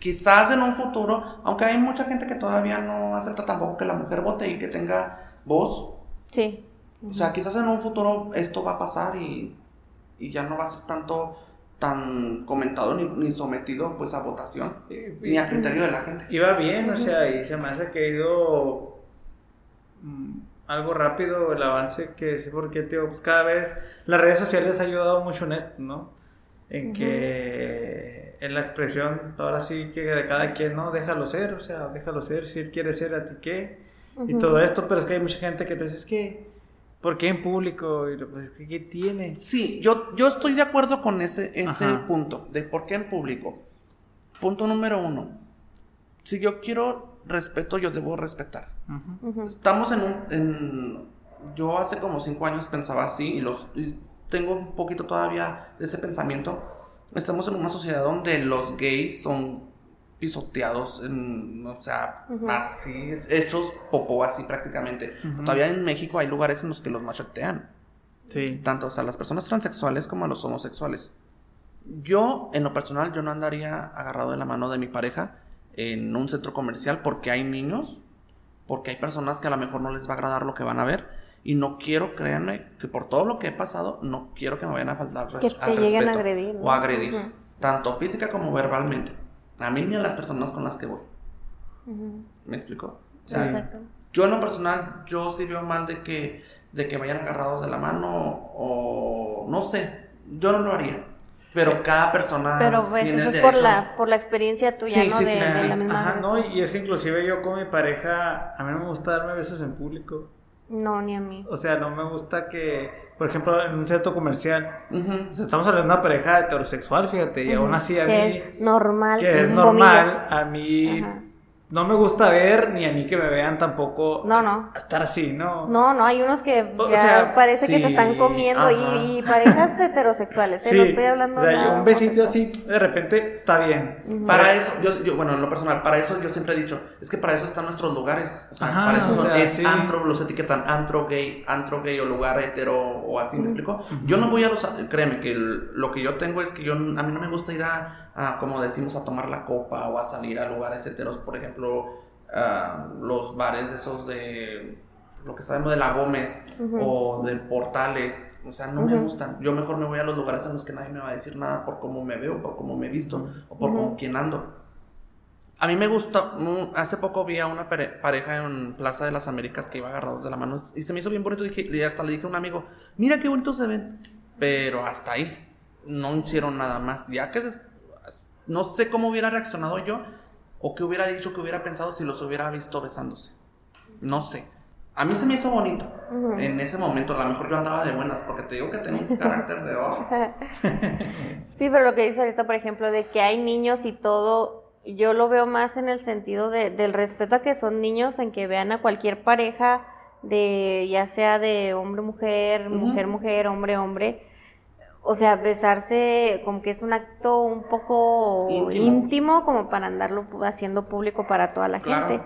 Speaker 2: Quizás en un futuro, aunque hay mucha gente que todavía no acepta tampoco que la mujer vote y que tenga voz,
Speaker 1: Sí.
Speaker 2: o sea, quizás en un futuro esto va a pasar y, y ya no va a ser tanto tan comentado ni, ni sometido pues a votación ni a criterio de la gente.
Speaker 3: Iba bien, o sea, y se me hace que ha ido mm, algo rápido el avance que sí, porque, tío, pues cada vez las redes sociales han ayudado mucho en esto, ¿no? En que en la expresión, ahora sí que de cada quien, ¿no? Déjalo ser, o sea, déjalo ser, si él quiere ser a ti qué, y
Speaker 1: Ujú.
Speaker 3: todo esto, pero es que hay mucha gente que te dice, es que, ¿por qué en público? Y pues, ¿qué, tiene?
Speaker 2: Sí, yo, yo estoy de acuerdo con ese, ese
Speaker 3: Ajá.
Speaker 2: punto de por qué en público. Punto número uno. Si yo quiero respeto, yo debo respetar.
Speaker 3: Ujú.
Speaker 1: Ujú.
Speaker 2: Estamos en un... en- yo hace como cinco años pensaba así y, los, y tengo un poquito todavía de ese pensamiento. Estamos en una sociedad donde los gays son pisoteados, en, o sea, así, hechos popó así prácticamente. Todavía en México hay lugares en los que los machetean
Speaker 3: Sí.
Speaker 2: tanto a las personas transexuales como a los homosexuales. Yo, en lo personal, yo no andaría agarrado de la mano de mi pareja en un centro comercial porque hay niños, porque hay personas que a lo mejor no les va a agradar lo que van a ver y no quiero, créanme, que por todo lo que he pasado, no quiero que me vayan a faltar res-
Speaker 1: Que te
Speaker 2: al
Speaker 1: lleguen a agredir, ¿no?
Speaker 2: o a agredir, tanto física como verbalmente. A mí ni a las personas con las que voy. ¿Me explico? O
Speaker 3: Sí.
Speaker 2: sea,
Speaker 1: Exacto.
Speaker 2: yo en lo personal, yo sí veo mal de que, de que vayan agarrados de la mano o no sé, yo no lo haría. Pero cada persona
Speaker 1: Pero pues
Speaker 2: tiene
Speaker 1: eso es por la, por la experiencia tuya,
Speaker 2: Sí,
Speaker 1: ¿no?
Speaker 2: sí,
Speaker 1: de,
Speaker 2: sí,
Speaker 1: de la misma
Speaker 3: Ajá, no, y es que inclusive yo con mi pareja, a mí no me gusta darme besos en público.
Speaker 1: No, ni a mí.
Speaker 3: O sea, no me gusta que, por ejemplo, en un centro comercial,
Speaker 2: Ujú.
Speaker 3: o sea, estamos hablando de una pareja heterosexual, fíjate, y aún así a
Speaker 1: que
Speaker 3: mí,
Speaker 1: es normal.
Speaker 3: que es normal,
Speaker 1: comillas.
Speaker 3: a mí
Speaker 1: Ajá.
Speaker 3: No me gusta ver, ni a mí que me vean tampoco
Speaker 1: No, no.
Speaker 3: estar así, ¿no?
Speaker 1: No, no, hay unos que
Speaker 3: O
Speaker 1: ya
Speaker 3: sea,
Speaker 1: parece que se están comiendo y, y parejas heterosexuales, ¿eh?
Speaker 3: Sí,
Speaker 1: no estoy hablando
Speaker 3: o sea,
Speaker 1: de
Speaker 3: un besito así, de repente, está bien.
Speaker 2: Para eso, yo, yo, bueno, en lo personal, para eso yo siempre he dicho, es que para eso están nuestros lugares. O sea,
Speaker 3: Ajá,
Speaker 2: para eso
Speaker 3: o
Speaker 2: son-
Speaker 3: sea,
Speaker 2: es
Speaker 3: sí.
Speaker 2: antro, los etiquetan antro gay, antro gay o lugar hetero o así, ¿me explico? Yo no voy a los, créeme que el- lo que yo tengo es que yo, a mí no me gusta ir a, a, como decimos, a tomar la copa o a salir a lugares heteros, por ejemplo, a los bares esos de lo que sabemos de la Gómez o de Portales, o sea, no me gustan. Yo mejor me voy a los lugares en los que nadie me va a decir nada por cómo me veo, por cómo me he visto o por con quién ando. A mí me gusta, mm, hace poco vi a una pare- pareja en Plaza de las Américas que iba agarrados de la mano y se me hizo bien bonito y hasta le dije a un amigo, mira qué bonitos se ven, pero hasta ahí, no hicieron nada más, ya que se- no sé cómo hubiera reaccionado yo o qué hubiera dicho, qué hubiera pensado si los hubiera visto besándose, no sé. A mí se me hizo bonito en ese momento, a lo mejor yo andaba de buenas porque te digo que tengo un carácter de... oh,
Speaker 1: Sí, pero lo que dice ahorita, por ejemplo, de que hay niños y todo, yo lo veo más en el sentido de, del respeto a que son niños, en que vean a cualquier pareja, de ya sea de hombre-mujer,
Speaker 2: Ujú.
Speaker 1: mujer-mujer, hombre-hombre, o sea, besarse como que es un acto un poco
Speaker 2: Íntimo.
Speaker 1: íntimo, como para andarlo haciendo público para toda la
Speaker 2: Claro.
Speaker 1: gente.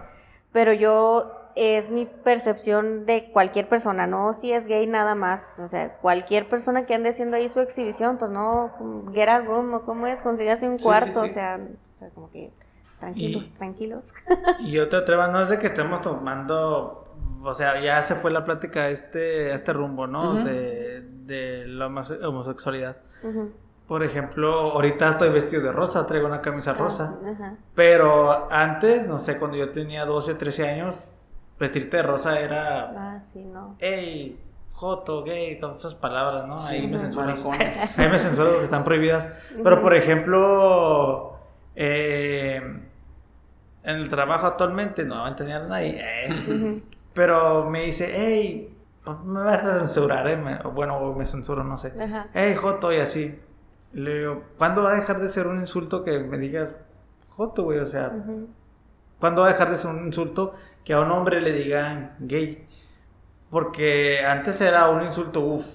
Speaker 1: Pero yo, es mi percepción de cualquier persona, no si es gay nada más. O sea, cualquier persona que ande haciendo ahí su exhibición, pues no, get a room, o cómo es, consígase un
Speaker 2: Sí,
Speaker 1: cuarto,
Speaker 2: sí, sí.
Speaker 1: o sea, o sea, como que tranquilos,
Speaker 3: Y-
Speaker 1: tranquilos.
Speaker 3: Y yo te atrevo, no es de que estemos tomando o sea, ya se fue la plática a este, a este rumbo, ¿no? de, de la homosexualidad. Por ejemplo, ahorita estoy vestido de rosa, traigo una camisa ah, rosa. Pero antes, no sé, cuando yo tenía 12, 13 años, vestirte de rosa era.
Speaker 1: Ah, sí, no.
Speaker 3: ¡Ey! Joto, gay, con esas palabras, ¿no? Ahí me censuran. Ahí me censuran porque están prohibidas. Pero, por ejemplo, eh, en el trabajo actualmente no va a entender a nadie. Eh. Pero me dice, hey, me vas a censurar, ¿eh? bueno, me censuro, no sé. Hey, Joto, y así. Le digo, ¿cuándo va a dejar de ser un insulto que me digas Joto, güey? O sea, ¿cuándo va a dejar de ser un insulto que a un hombre le digan gay? Porque antes era un insulto, uff,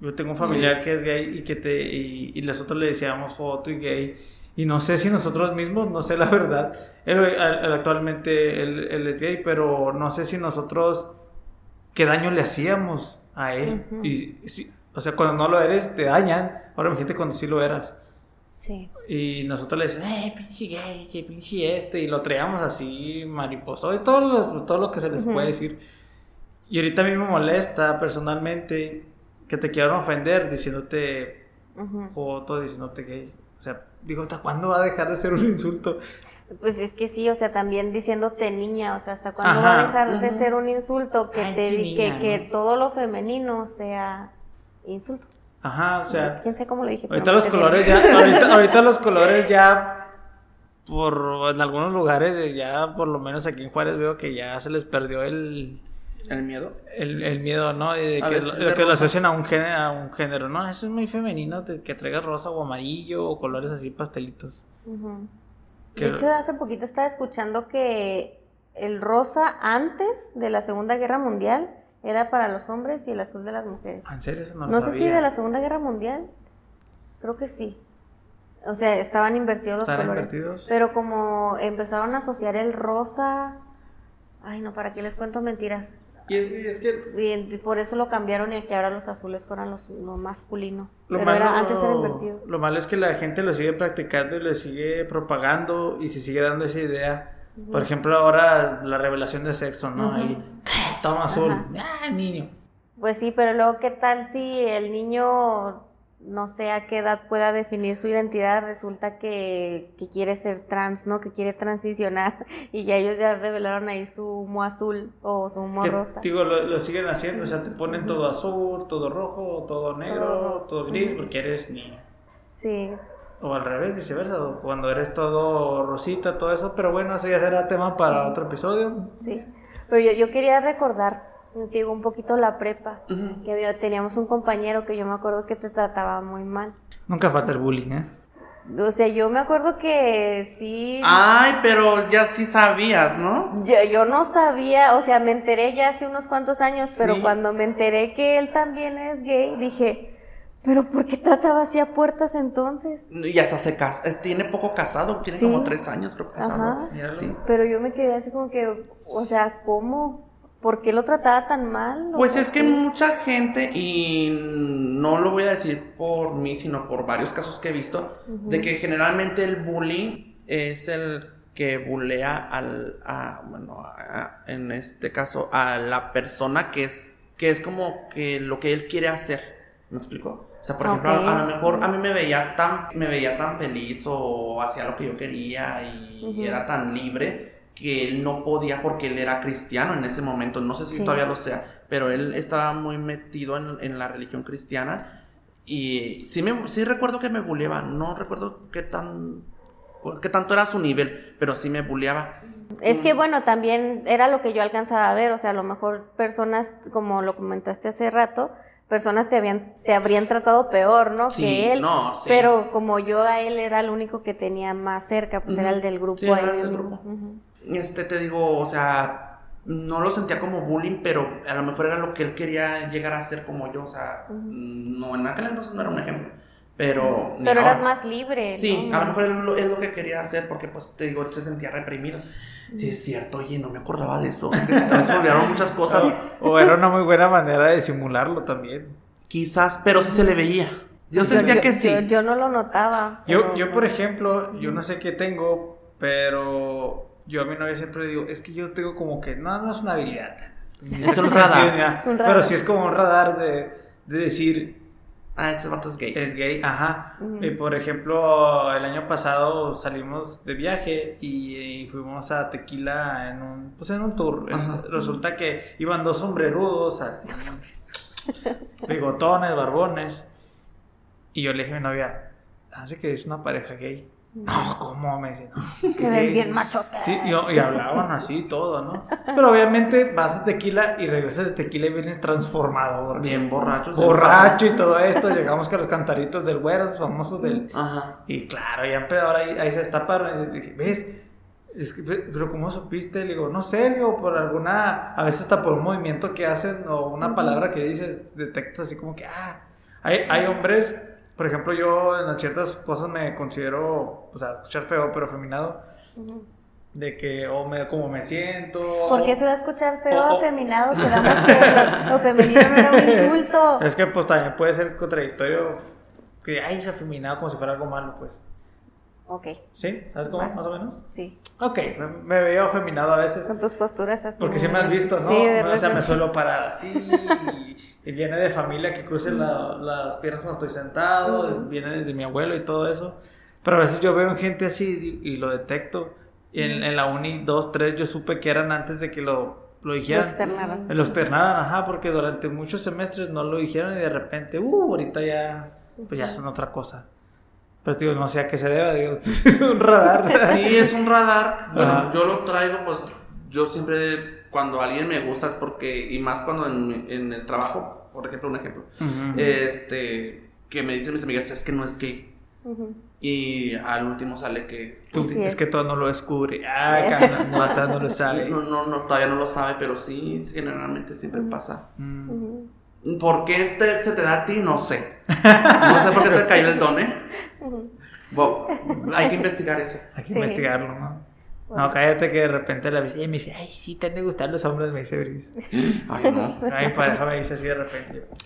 Speaker 3: yo tengo un familiar que es gay y que te y, nosotros le decíamos joto y gay. Y no sé si nosotros mismos, no sé la verdad, él, actualmente él, es gay, pero no sé si nosotros qué daño le hacíamos a él. Y o sea, cuando no lo eres, te dañan. Ahora imagínate cuando sí lo eras.
Speaker 1: Sí.
Speaker 3: Y nosotros le decimos, eh, pinche gay, pinche este, y lo traíamos así, mariposo, y todo todo lo que se les puede decir. Y ahorita a mí me molesta personalmente que te quieran ofender diciéndote joto, diciéndote gay. O sea, digo, ¿hasta cuándo va a dejar de ser un insulto?
Speaker 1: Pues es que sí, o sea, también diciéndote niña, o sea, ¿hasta cuándo va a dejar de ser un insulto que te que, que todo lo femenino sea insulto?
Speaker 3: Ajá, o sea.
Speaker 1: ¿Quién sé cómo lo dije?
Speaker 3: Ahorita los colores ya, ahorita, ahorita los colores ya por en algunos lugares ya por lo menos aquí en Juárez veo que ya se les perdió el
Speaker 2: ¿El miedo?
Speaker 3: El, miedo, ¿no? de que, lo, que lo asocian a un, género, a un género, ¿no? Eso es muy femenino, que traigas rosa o amarillo o colores así pastelitos.
Speaker 1: De hecho, hace poquito estaba escuchando que el rosa antes de la Segunda Guerra Mundial era para los hombres y el azul de las mujeres.
Speaker 3: ¿En serio? Eso no,
Speaker 1: no sé si de la Segunda Guerra Mundial. Creo que sí. O sea, estaban invertidos los colores. Invertidos? Pero como empezaron a asociar el rosa... Ay, no, ¿para qué les cuento mentiras?
Speaker 3: Y es, que...
Speaker 1: Y por eso lo cambiaron y que ahora los azules fueran los, lo masculino. Lo Pero malo, era, antes era invertido.
Speaker 3: Lo malo es que la gente lo sigue practicando y le sigue propagando y se sigue dando esa idea. Por ejemplo, ahora la revelación de sexo, ¿no? Ahí, toma azul. Ah, niño.
Speaker 1: Pues sí, pero luego, ¿qué tal si el niño no sé a qué edad pueda definir su identidad, resulta que, quiere ser trans, ¿no? Que quiere transicionar y ya ellos ya revelaron ahí su humo azul o su humo rosa.
Speaker 3: Digo, lo, siguen haciendo, o sea, te ponen todo azul, todo rojo, todo negro, todo, gris porque eres niño.
Speaker 1: Sí.
Speaker 3: O al revés, viceversa, cuando eres todo rosita, todo eso, pero bueno, eso ya será tema para otro episodio.
Speaker 1: Sí, pero yo, yo quería recordar digo, un poquito la prepa, que había, teníamos un compañero que yo me acuerdo que te trataba muy mal.
Speaker 3: Nunca falta el bullying, ¿eh?
Speaker 1: O sea, yo me acuerdo que sí.
Speaker 2: Ay, pero ya sí sabías, ¿no?
Speaker 1: Yo, yo no sabía, o sea, me enteré ya hace unos cuantos años, pero cuando me enteré que él también es gay, dije, ¿pero por qué trataba así a puertas entonces?
Speaker 2: Ya se hace casa, eh, tiene poco casado, tiene como tres años creo casado.
Speaker 1: Sí. Pero yo me quedé así como que, o sea, ¿cómo? ¿Por qué lo trataba tan mal?
Speaker 2: Pues es que mucha gente, y no lo voy a decir por mí, sino por varios casos que he visto, de que generalmente el bullying es el que bulea al, a, bueno, en este caso, a la persona que es, que es como que lo que él quiere hacer. ¿Me explico? O sea, por ejemplo, a, lo mejor a mí me veías tan, me veía tan feliz o hacía lo que yo quería y era tan libre que él no podía porque él era cristiano en ese momento, no sé si todavía lo sea, pero él estaba muy metido en, la religión cristiana y sí, me, sí recuerdo que me buleaba, no recuerdo qué tan qué tanto era su nivel, pero sí me buleaba.
Speaker 1: Es que bueno, también era lo que yo alcanzaba a ver, o sea, a lo mejor personas, como lo comentaste hace rato, personas te habían te habrían tratado peor, ¿no? que él. No, sí. Pero como yo a él era el único que tenía más cerca, pues era el del grupo. Sí, era el del grupo
Speaker 2: este te digo, o sea, no lo sentía como bullying, pero a lo mejor era lo que él quería llegar a ser como yo, o sea, no, en aquel entonces no era un ejemplo. Pero,
Speaker 1: pero eras más libre.
Speaker 2: Sí, a lo mejor es lo, que quería hacer porque, pues, te digo, él se sentía reprimido. Sí, es cierto, oye, no me acordaba de eso. se olvidaron muchas cosas.
Speaker 3: O, era una muy buena manera de simularlo también.
Speaker 2: Quizás, pero sí se le veía. Yo sentía que sí.
Speaker 1: Yo, no lo notaba.
Speaker 3: Yo, yo, por ejemplo, yo no sé qué tengo, pero yo a mi novia siempre le digo, es que yo tengo como que, no, no es una habilidad,
Speaker 2: Es un radar.
Speaker 3: Ya.
Speaker 1: Un radar.
Speaker 3: Pero sí es como un radar de, de decir,
Speaker 2: Ah, este vato es gay.
Speaker 3: es gay, ajá.
Speaker 1: Ujú.
Speaker 3: Y por ejemplo, el año pasado salimos de viaje y, y fuimos a Tequila en un, pues en un tour.
Speaker 2: Ajá.
Speaker 3: Resulta que iban dos sombrerudos, así, bigotones, barbones. Y yo le dije a mi novia, hace que es una pareja gay. No, ¿cómo? Me dice, no.
Speaker 1: Se
Speaker 3: ¿qué
Speaker 1: ven bien machotes.
Speaker 3: Sí, y, y hablaban así y todo, ¿no? Pero obviamente vas de tequila y regresas de tequila y vienes transformado. porque-
Speaker 2: Bien borrachos.
Speaker 3: Borracho y todo esto. Llegamos con los cantaritos del güero, esos famosos del.
Speaker 2: Ajá.
Speaker 3: Y claro, ya ahora ahí, ahí se destaparon. Y dije, ¿ves? Es que, pe- pero ¿cómo supiste? Le digo, no sé, digo, por alguna, a veces hasta por un movimiento que hacen o una palabra que dices, detectas así como que, ah, hay, hay hombres, por ejemplo, yo en las ciertas cosas me considero, o sea, escuchar feo, pero feminado,
Speaker 1: Ujú.
Speaker 3: de que o me, como me siento.
Speaker 1: ¿Por qué se va a escuchar feo
Speaker 3: o- o-
Speaker 1: afeminado? Que lo femenino no era un insulto.
Speaker 3: Es que pues también puede ser contradictorio que, ay, es afeminado como si fuera algo malo, pues.
Speaker 1: Ok,
Speaker 3: ¿Sí? ¿Sabes cómo? Más o menos.
Speaker 1: sí.
Speaker 3: Ok, me, me veo afeminado a veces.
Speaker 1: Con tus posturas así.
Speaker 3: Porque sí me has visto, ¿no?
Speaker 1: Sí, de
Speaker 3: o sea, me suelo parar así. Y, viene de familia que cruce la- las piernas cuando estoy sentado. es- viene desde mi abuelo y todo eso. Pero a veces yo veo gente así y, y lo detecto. Y en, en la uni 2, 3 yo supe que eran antes de que lo, lo
Speaker 1: Lo
Speaker 3: dijeran.
Speaker 1: externaron.
Speaker 3: Lo externaran, ajá, porque durante muchos semestres no lo dijeron y de repente, uh, ahorita ya, pues ya son otra cosa. Pero digo, no sé a qué se deba, digo, es un radar.
Speaker 2: Sí, es un radar. Bueno,
Speaker 3: Ajá.
Speaker 2: yo lo traigo, pues yo siempre, cuando alguien me gusta es porque, y más cuando en, en el trabajo, por ejemplo, un ejemplo, este, que me dicen mis amigas, es que no es gay. Y al último sale que...
Speaker 3: Es
Speaker 1: es.
Speaker 3: que todo no lo descubre. Ah, no, no lo sabe.
Speaker 2: No, no, no, todavía no lo sabe, pero sí, generalmente siempre pasa. ¿Por qué te- se te da a ti? No sé. No sé por qué te cayó el don, ¿eh? Bo- hay que investigar eso.
Speaker 3: Hay que
Speaker 1: Sí.
Speaker 3: investigarlo, ¿no?
Speaker 1: Bueno.
Speaker 3: No, cállate que de repente la visita y me dice, ay, sí, te han de gustar los hombres, me dice Bris.
Speaker 2: Ay, no.
Speaker 3: Ay, pareja me dice así de repente. yo,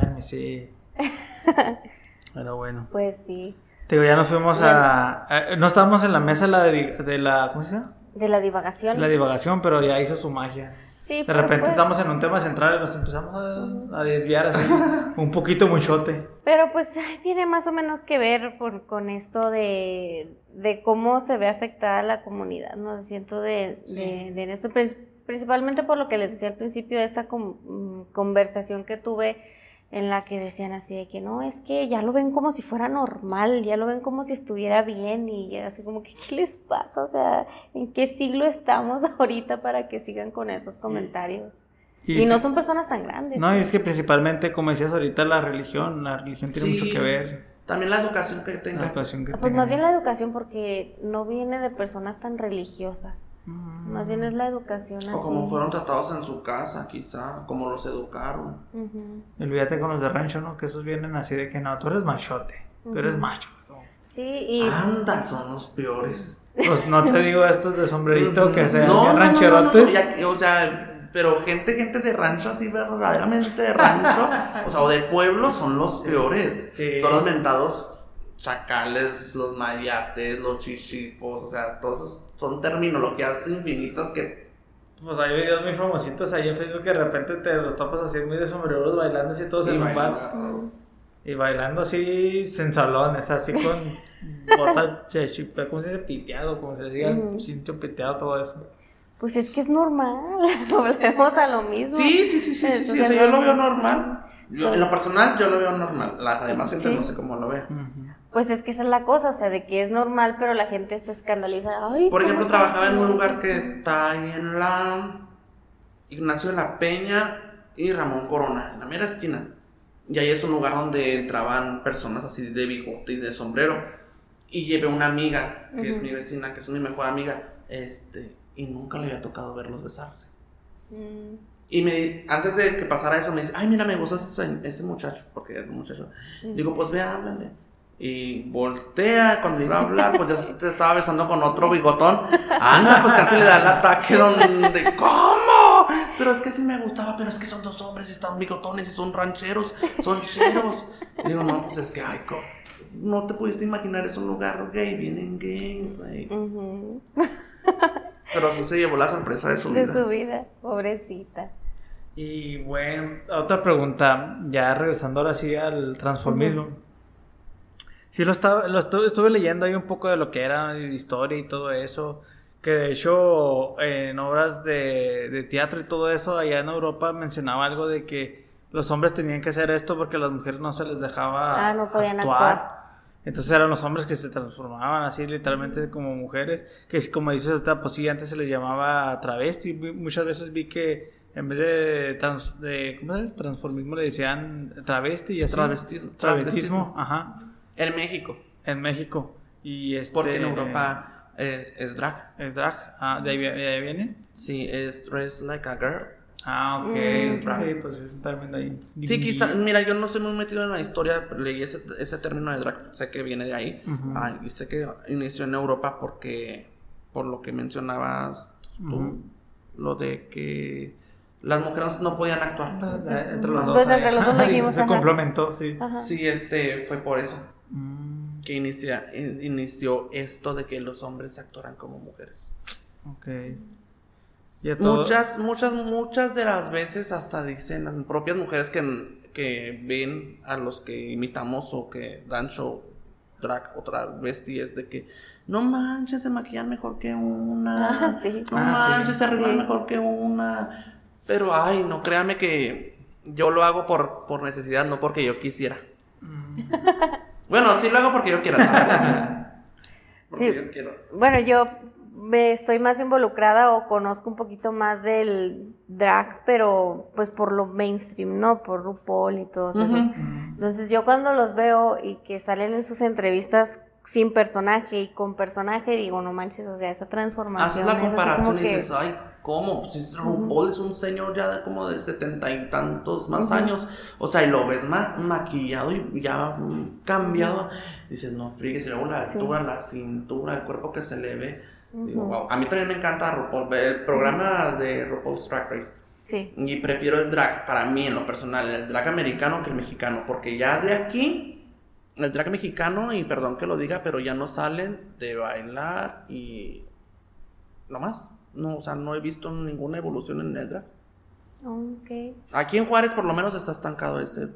Speaker 3: Cálmese. Pero bueno.
Speaker 1: Pues sí.
Speaker 3: Te digo, ya nos fuimos a, a- No estábamos en la mesa la de, de la... ¿Cómo se llama?
Speaker 1: De la divagación.
Speaker 3: La divagación, pero ya hizo su magia.
Speaker 1: Sí,
Speaker 3: De repente
Speaker 1: pues-
Speaker 3: estamos en un tema central y nos empezamos a, a desviar así. un poquito muchote.
Speaker 1: Pero pues tiene más o menos que ver por- con esto de, de cómo se ve afectada la comunidad, ¿no? Siento de, de, de eso, prin- principalmente por lo que les decía al principio, de esa mm, conversación que tuve en la que decían así de que no, es que ya lo ven como si fuera normal, ya lo ven como si estuviera bien y ya así como que, ¿qué les pasa? O sea, ¿en qué siglo estamos ahorita para que sigan con esos comentarios? Y, no son personas tan grandes.
Speaker 3: No, y es que principalmente, como decías ahorita, la religión. La religión tiene
Speaker 2: Sí.
Speaker 3: mucho que ver.
Speaker 2: También la educación que
Speaker 3: La
Speaker 2: tenga.
Speaker 3: educación que
Speaker 1: Pues
Speaker 3: tengan.
Speaker 1: más bien la educación porque no viene de personas tan religiosas.
Speaker 3: Mm.
Speaker 1: Más bien es la educación así.
Speaker 2: O como fueron tratados en su casa, quizá, como los educaron.
Speaker 3: Olvídate con los de rancho, ¿no? Que esos vienen así de que no, tú eres machote. Tú eres macho.
Speaker 1: Sí, y
Speaker 2: Anda, son los peores.
Speaker 3: Pues no te digo estos de sombrerito que sean
Speaker 2: No, no, no,
Speaker 3: rancherotes.
Speaker 2: no, no, ya- o sea, pero gente, gente de rancho así verdaderamente de rancho, o sea, o de pueblo son los peores.
Speaker 3: Sí.
Speaker 2: Son los mentados chacales, los mayates, los chichifos, o sea, todos esos son terminologías infinitas que
Speaker 3: Pues hay videos muy famositos ahí en Facebook que de repente te los topas así muy de sombreros bailando así todos en un bar. Y bailando así sensalones, así con botas de chip- ¿cómo se dice? Piteado, como se diga,
Speaker 1: Ujú.
Speaker 3: cinto piteado, todo eso.
Speaker 1: pues es que es normal. Volvemos a lo mismo.
Speaker 2: Sí, sí, sí, sí, sí, sí,
Speaker 1: es
Speaker 2: o sea, yo lo veo
Speaker 1: normal.
Speaker 2: Yo, en lo personal, yo lo veo normal. La demás gente
Speaker 1: Sí.
Speaker 2: no sé cómo lo ve.
Speaker 3: Ujú.
Speaker 1: Pues es que esa es la cosa, o sea, de que es normal, pero la gente se escandaliza. Ay,
Speaker 2: Por
Speaker 1: ¿cómo
Speaker 2: ejemplo, trabajaba en un lugar que está ahí en la Ignacio de la Peña y Ramón Corona, en la mera esquina. Y ahí es un lugar donde entraban personas así de bigote y de sombrero. Y llevé una amiga, que es mi vecina, que es mi mejor amiga, este, y nunca le había tocado verlos besarse.
Speaker 1: Mm,
Speaker 2: Y me, antes de que pasara eso, me dice, ay, mira, me gusta ese, ese muchacho, porque era un muchacho.
Speaker 1: Mm.
Speaker 2: Digo, pues ve, háblale. Y voltea cuando iba a hablar, pues ya se estaba besando con otro bigotón. Anda, pues casi le da el ataque donde, ¿cómo? Pero es que sí me gustaba, pero es que son dos hombres y están bigotones y son rancheros, son cheros. Digo, no, pues es que, ay, co- no te pudiste imaginar, es un lugar gay, vienen gays, güey. Pero sí se llevó la sorpresa de su
Speaker 1: De
Speaker 2: vida.
Speaker 1: su vida, pobrecita.
Speaker 3: Y bueno, otra pregunta, ya regresando ahora sí al transformismo. Sí, lo, estaba, lo estuve, estuve leyendo ahí un poco de lo que era historia y todo eso. Que de hecho, en obras de, de teatro y todo eso, allá en Europa mencionaba algo de que los hombres tenían que hacer esto porque a las mujeres no se les dejaba
Speaker 1: Ah, no podían
Speaker 3: actuar.
Speaker 1: actuar.
Speaker 3: Entonces eran los hombres que se transformaban así literalmente como mujeres, que como dices pues sí, antes se les llamaba travesti, muchas veces vi que en vez de, trans- de ¿cómo es? transformismo le decían travesti y así.
Speaker 2: Travestismo.
Speaker 3: Travestismo, ajá,
Speaker 2: En México.
Speaker 3: en México. Y este,
Speaker 2: Porque en Europa eh, es drag.
Speaker 3: Es drag, ah, de ahí, de ahí viene.
Speaker 2: Sí, es dress like a girl.
Speaker 3: Ah, ok,
Speaker 1: Mm.
Speaker 3: sí,
Speaker 2: drag.
Speaker 3: pues es un término ahí.
Speaker 2: Sí, quizá, mira, yo no estoy muy metido en la historia, pero leí ese, ese término de drag, sé que viene de ahí,
Speaker 3: Ujú.
Speaker 2: Ah, y sé que inició en Europa porque, por lo que mencionabas tú,
Speaker 3: Ujú.
Speaker 2: lo de que las mujeres no podían actuar.
Speaker 3: Eh, Entre los dos.
Speaker 1: Pues entre los dos
Speaker 3: Sí,
Speaker 1: dijimos,
Speaker 3: Se
Speaker 1: ajá.
Speaker 3: complementó, sí.
Speaker 1: Ajá.
Speaker 2: Sí, este, fue por eso
Speaker 3: Mm,
Speaker 2: que inicia, in- inició esto de que los hombres actuaran como mujeres.
Speaker 3: ok. Y a todo-
Speaker 2: Muchas, muchas, muchas de las veces hasta dicen las propias mujeres que, que ven a los que imitamos o que dan show drag o travesti es de que no manches, se maquillan mejor que una.
Speaker 1: Ah, sí.
Speaker 2: No
Speaker 3: Ah, sí.
Speaker 2: manches, se arreglan
Speaker 1: Sí.
Speaker 2: mejor que una. Pero ay, no créame que yo lo hago por, por necesidad, no porque yo quisiera.
Speaker 3: Mm.
Speaker 2: Bueno, sí lo hago porque yo quiero. Porque
Speaker 1: Sí.
Speaker 2: yo quiero.
Speaker 1: Bueno, yo me estoy más involucrada o conozco un poquito más del drag, pero pues por lo mainstream, ¿no? Por RuPaul y todos
Speaker 2: Ujú.
Speaker 1: esos. Entonces yo cuando los veo y que salen en sus entrevistas sin personaje y con personaje, digo, no manches, o sea, esa transformación.
Speaker 2: Haces la comparación y
Speaker 1: que-
Speaker 2: dices, ay, ¿cómo? Pues es RuPaul es un señor ya de como de setenta y tantos más años. O sea, y lo ves ma- maquillado y ya cambiado. Dices, no frigues. Y luego la
Speaker 1: Sí.
Speaker 2: altura, la cintura, el cuerpo que se le ve. Digo, wow. A mí también me encanta RuPaul, el programa de RuPaul's Drag Race.
Speaker 1: Sí.
Speaker 2: Y prefiero el drag, para mí en lo personal, el drag americano que el mexicano. Porque ya de aquí, el drag mexicano, y perdón que lo diga, pero ya no salen de bailar y. No más. No, o sea, no he visto ninguna evolución en el drag.
Speaker 1: Ok.
Speaker 2: Aquí en Juárez, por lo menos, está estancado ese.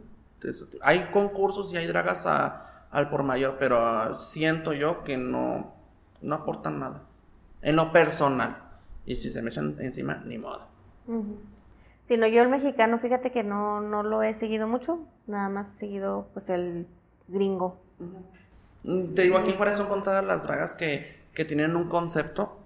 Speaker 2: ese- hay concursos y hay dragas a- al por mayor, pero ah, siento yo que no, no aportan nada. En lo personal. Y si se me echan encima, ni modo.
Speaker 1: Ujú. Si no, yo el mexicano, fíjate que no, no lo he seguido mucho, nada más he seguido pues el gringo.
Speaker 2: Te digo, aquí en Juárez son contadas las dragas que, que tienen un concepto,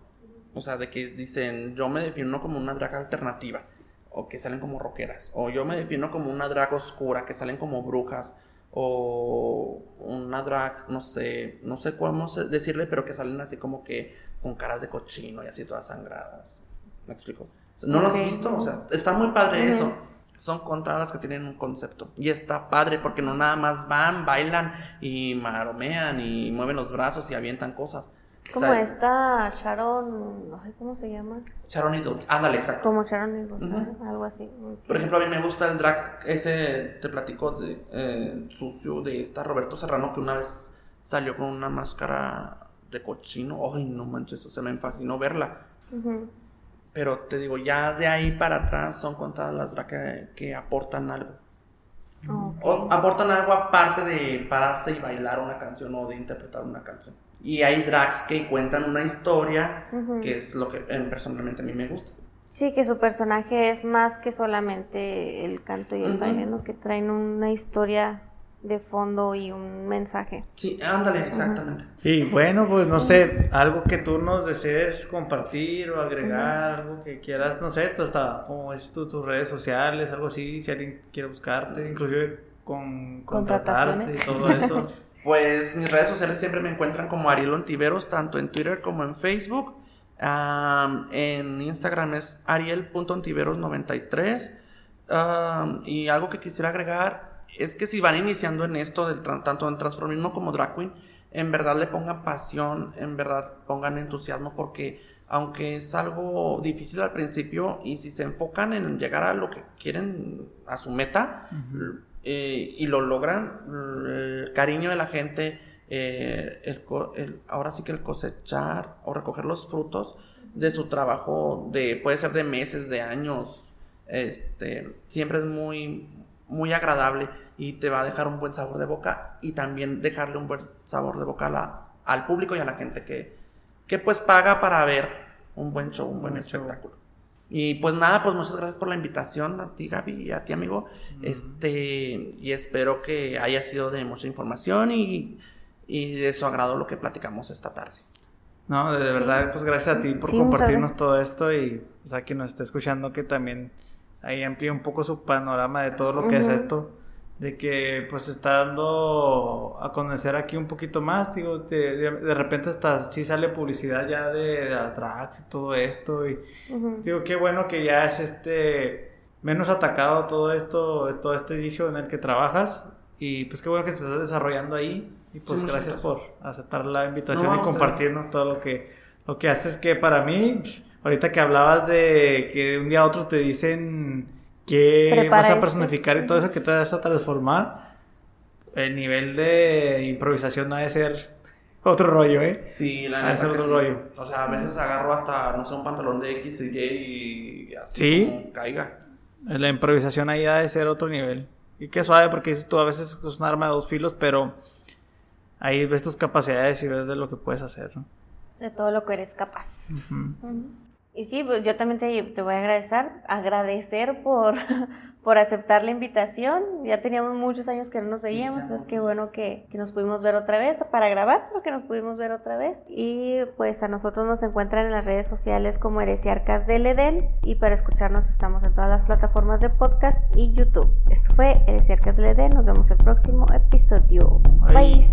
Speaker 2: o sea, de que dicen, yo me defino como una draga alternativa, o que salen como rockeras, o yo me defino como una drag oscura, que salen como brujas, o una drag, no sé, no sé cómo decirle, pero que salen así como que con caras de cochino y así todas sangradas. ¿Me explico? ¿No lo has visto? O sea, está muy padre eso. Son contadas las que tienen un concepto. Y está padre porque no nada más van, bailan y maromean y mueven los brazos y avientan cosas.
Speaker 1: Como esta Sharon, ay, ¿cómo se llama?
Speaker 2: Sharon Needles. Ándale, exacto.
Speaker 1: Como Sharon y Rosa,
Speaker 2: Ujú.
Speaker 1: algo así.
Speaker 2: Por ejemplo, a mí me gusta el drag, ese te platico de eh, sucio de esta Roberto Serrano que una vez salió con una máscara de cochino. Ay, no manches, o sea, me fascinó verla. Pero te digo, ya de ahí para atrás son contadas las drag que, que aportan algo. O aportan algo aparte de pararse y bailar una canción o de interpretar una canción. Y hay drags que cuentan una historia,
Speaker 1: Ujú.
Speaker 2: que es lo que eh, personalmente a mí me gusta.
Speaker 1: Sí, que su personaje es más que solamente el canto y el
Speaker 2: Ujú.
Speaker 1: baile, ¿no? Que traen una historia de fondo y un mensaje.
Speaker 2: Sí, ándale, exactamente.
Speaker 3: Y bueno, pues no sé, algo que tú nos desees compartir o agregar, algo que quieras, no sé, tú hasta, como es tú, tus redes sociales, algo así, si alguien quiere buscarte, inclusive con contratarte y
Speaker 1: Contrataciones.
Speaker 3: todo eso.
Speaker 2: Pues mis redes sociales siempre me encuentran como Ariel Ontiveros, tanto en Twitter como en Facebook. En Instagram es ariel.ontiveros93. Am, y algo que quisiera agregar es que si van iniciando en esto, del tanto en transformismo como drag queen, en verdad le pongan pasión, en verdad pongan entusiasmo, porque aunque es algo difícil al principio y si se enfocan en llegar a lo que quieren, a su meta, eh, y lo logran, el cariño de la gente, eh, el el- ahora sí que el cosechar o recoger los frutos de su trabajo, de, puede ser de meses, de años, este, siempre es muy, muy agradable y te va a dejar un buen sabor de boca y también dejarle un buen sabor de boca a la, al público y a la gente que, que pues paga para ver un buen show, un buen espectáculo. Y pues nada, pues muchas gracias por la invitación a ti Gaby y a ti amigo. Este, y espero que haya sido de mucha información y, y de su agrado lo que platicamos esta tarde.
Speaker 3: No, de verdad, pues gracias a ti por compartirnos todo esto y o sea, quien nos esté escuchando que también ahí amplíe un poco su panorama de todo lo que es esto de que pues está dando a conocer aquí un poquito más, digo, de, de, repente hasta sí sale publicidad ya de, de Atrax y todo esto y digo, qué bueno que ya es este menos atacado todo esto, todo este inicio en el que trabajas y pues qué bueno que te estás desarrollando ahí y pues gracias, por aceptar la invitación y compartirnos todo lo que lo que haces que para mí ahorita que hablabas de que de un día a otro te dicen que vas a personificar y todo eso que te vas a transformar, el nivel de improvisación ha de ser otro rollo, ¿eh?
Speaker 2: Sí, la neta. otro rollo. O sea, a veces agarro hasta, no sé, un pantalón de X y Y y así como caiga.
Speaker 3: La improvisación ahí ha de ser otro nivel. Y qué suave, porque dices tú, a veces es un arma de dos filos, pero ahí ves tus capacidades y ves de lo que puedes hacer, ¿no?
Speaker 1: De todo lo que eres capaz. Y sí, pues yo también te, voy a agradecer, agradecer por, por aceptar la invitación. Ya teníamos muchos años que no nos veíamos, es que bueno que, que, nos pudimos ver otra vez para grabar, porque nos pudimos ver otra vez. Y pues a nosotros nos encuentran en las redes sociales como Heresiarcas del Edén y para escucharnos estamos en todas las plataformas de podcast y YouTube. Esto fue Heresiarcas del Edén, nos vemos el próximo episodio. Bye.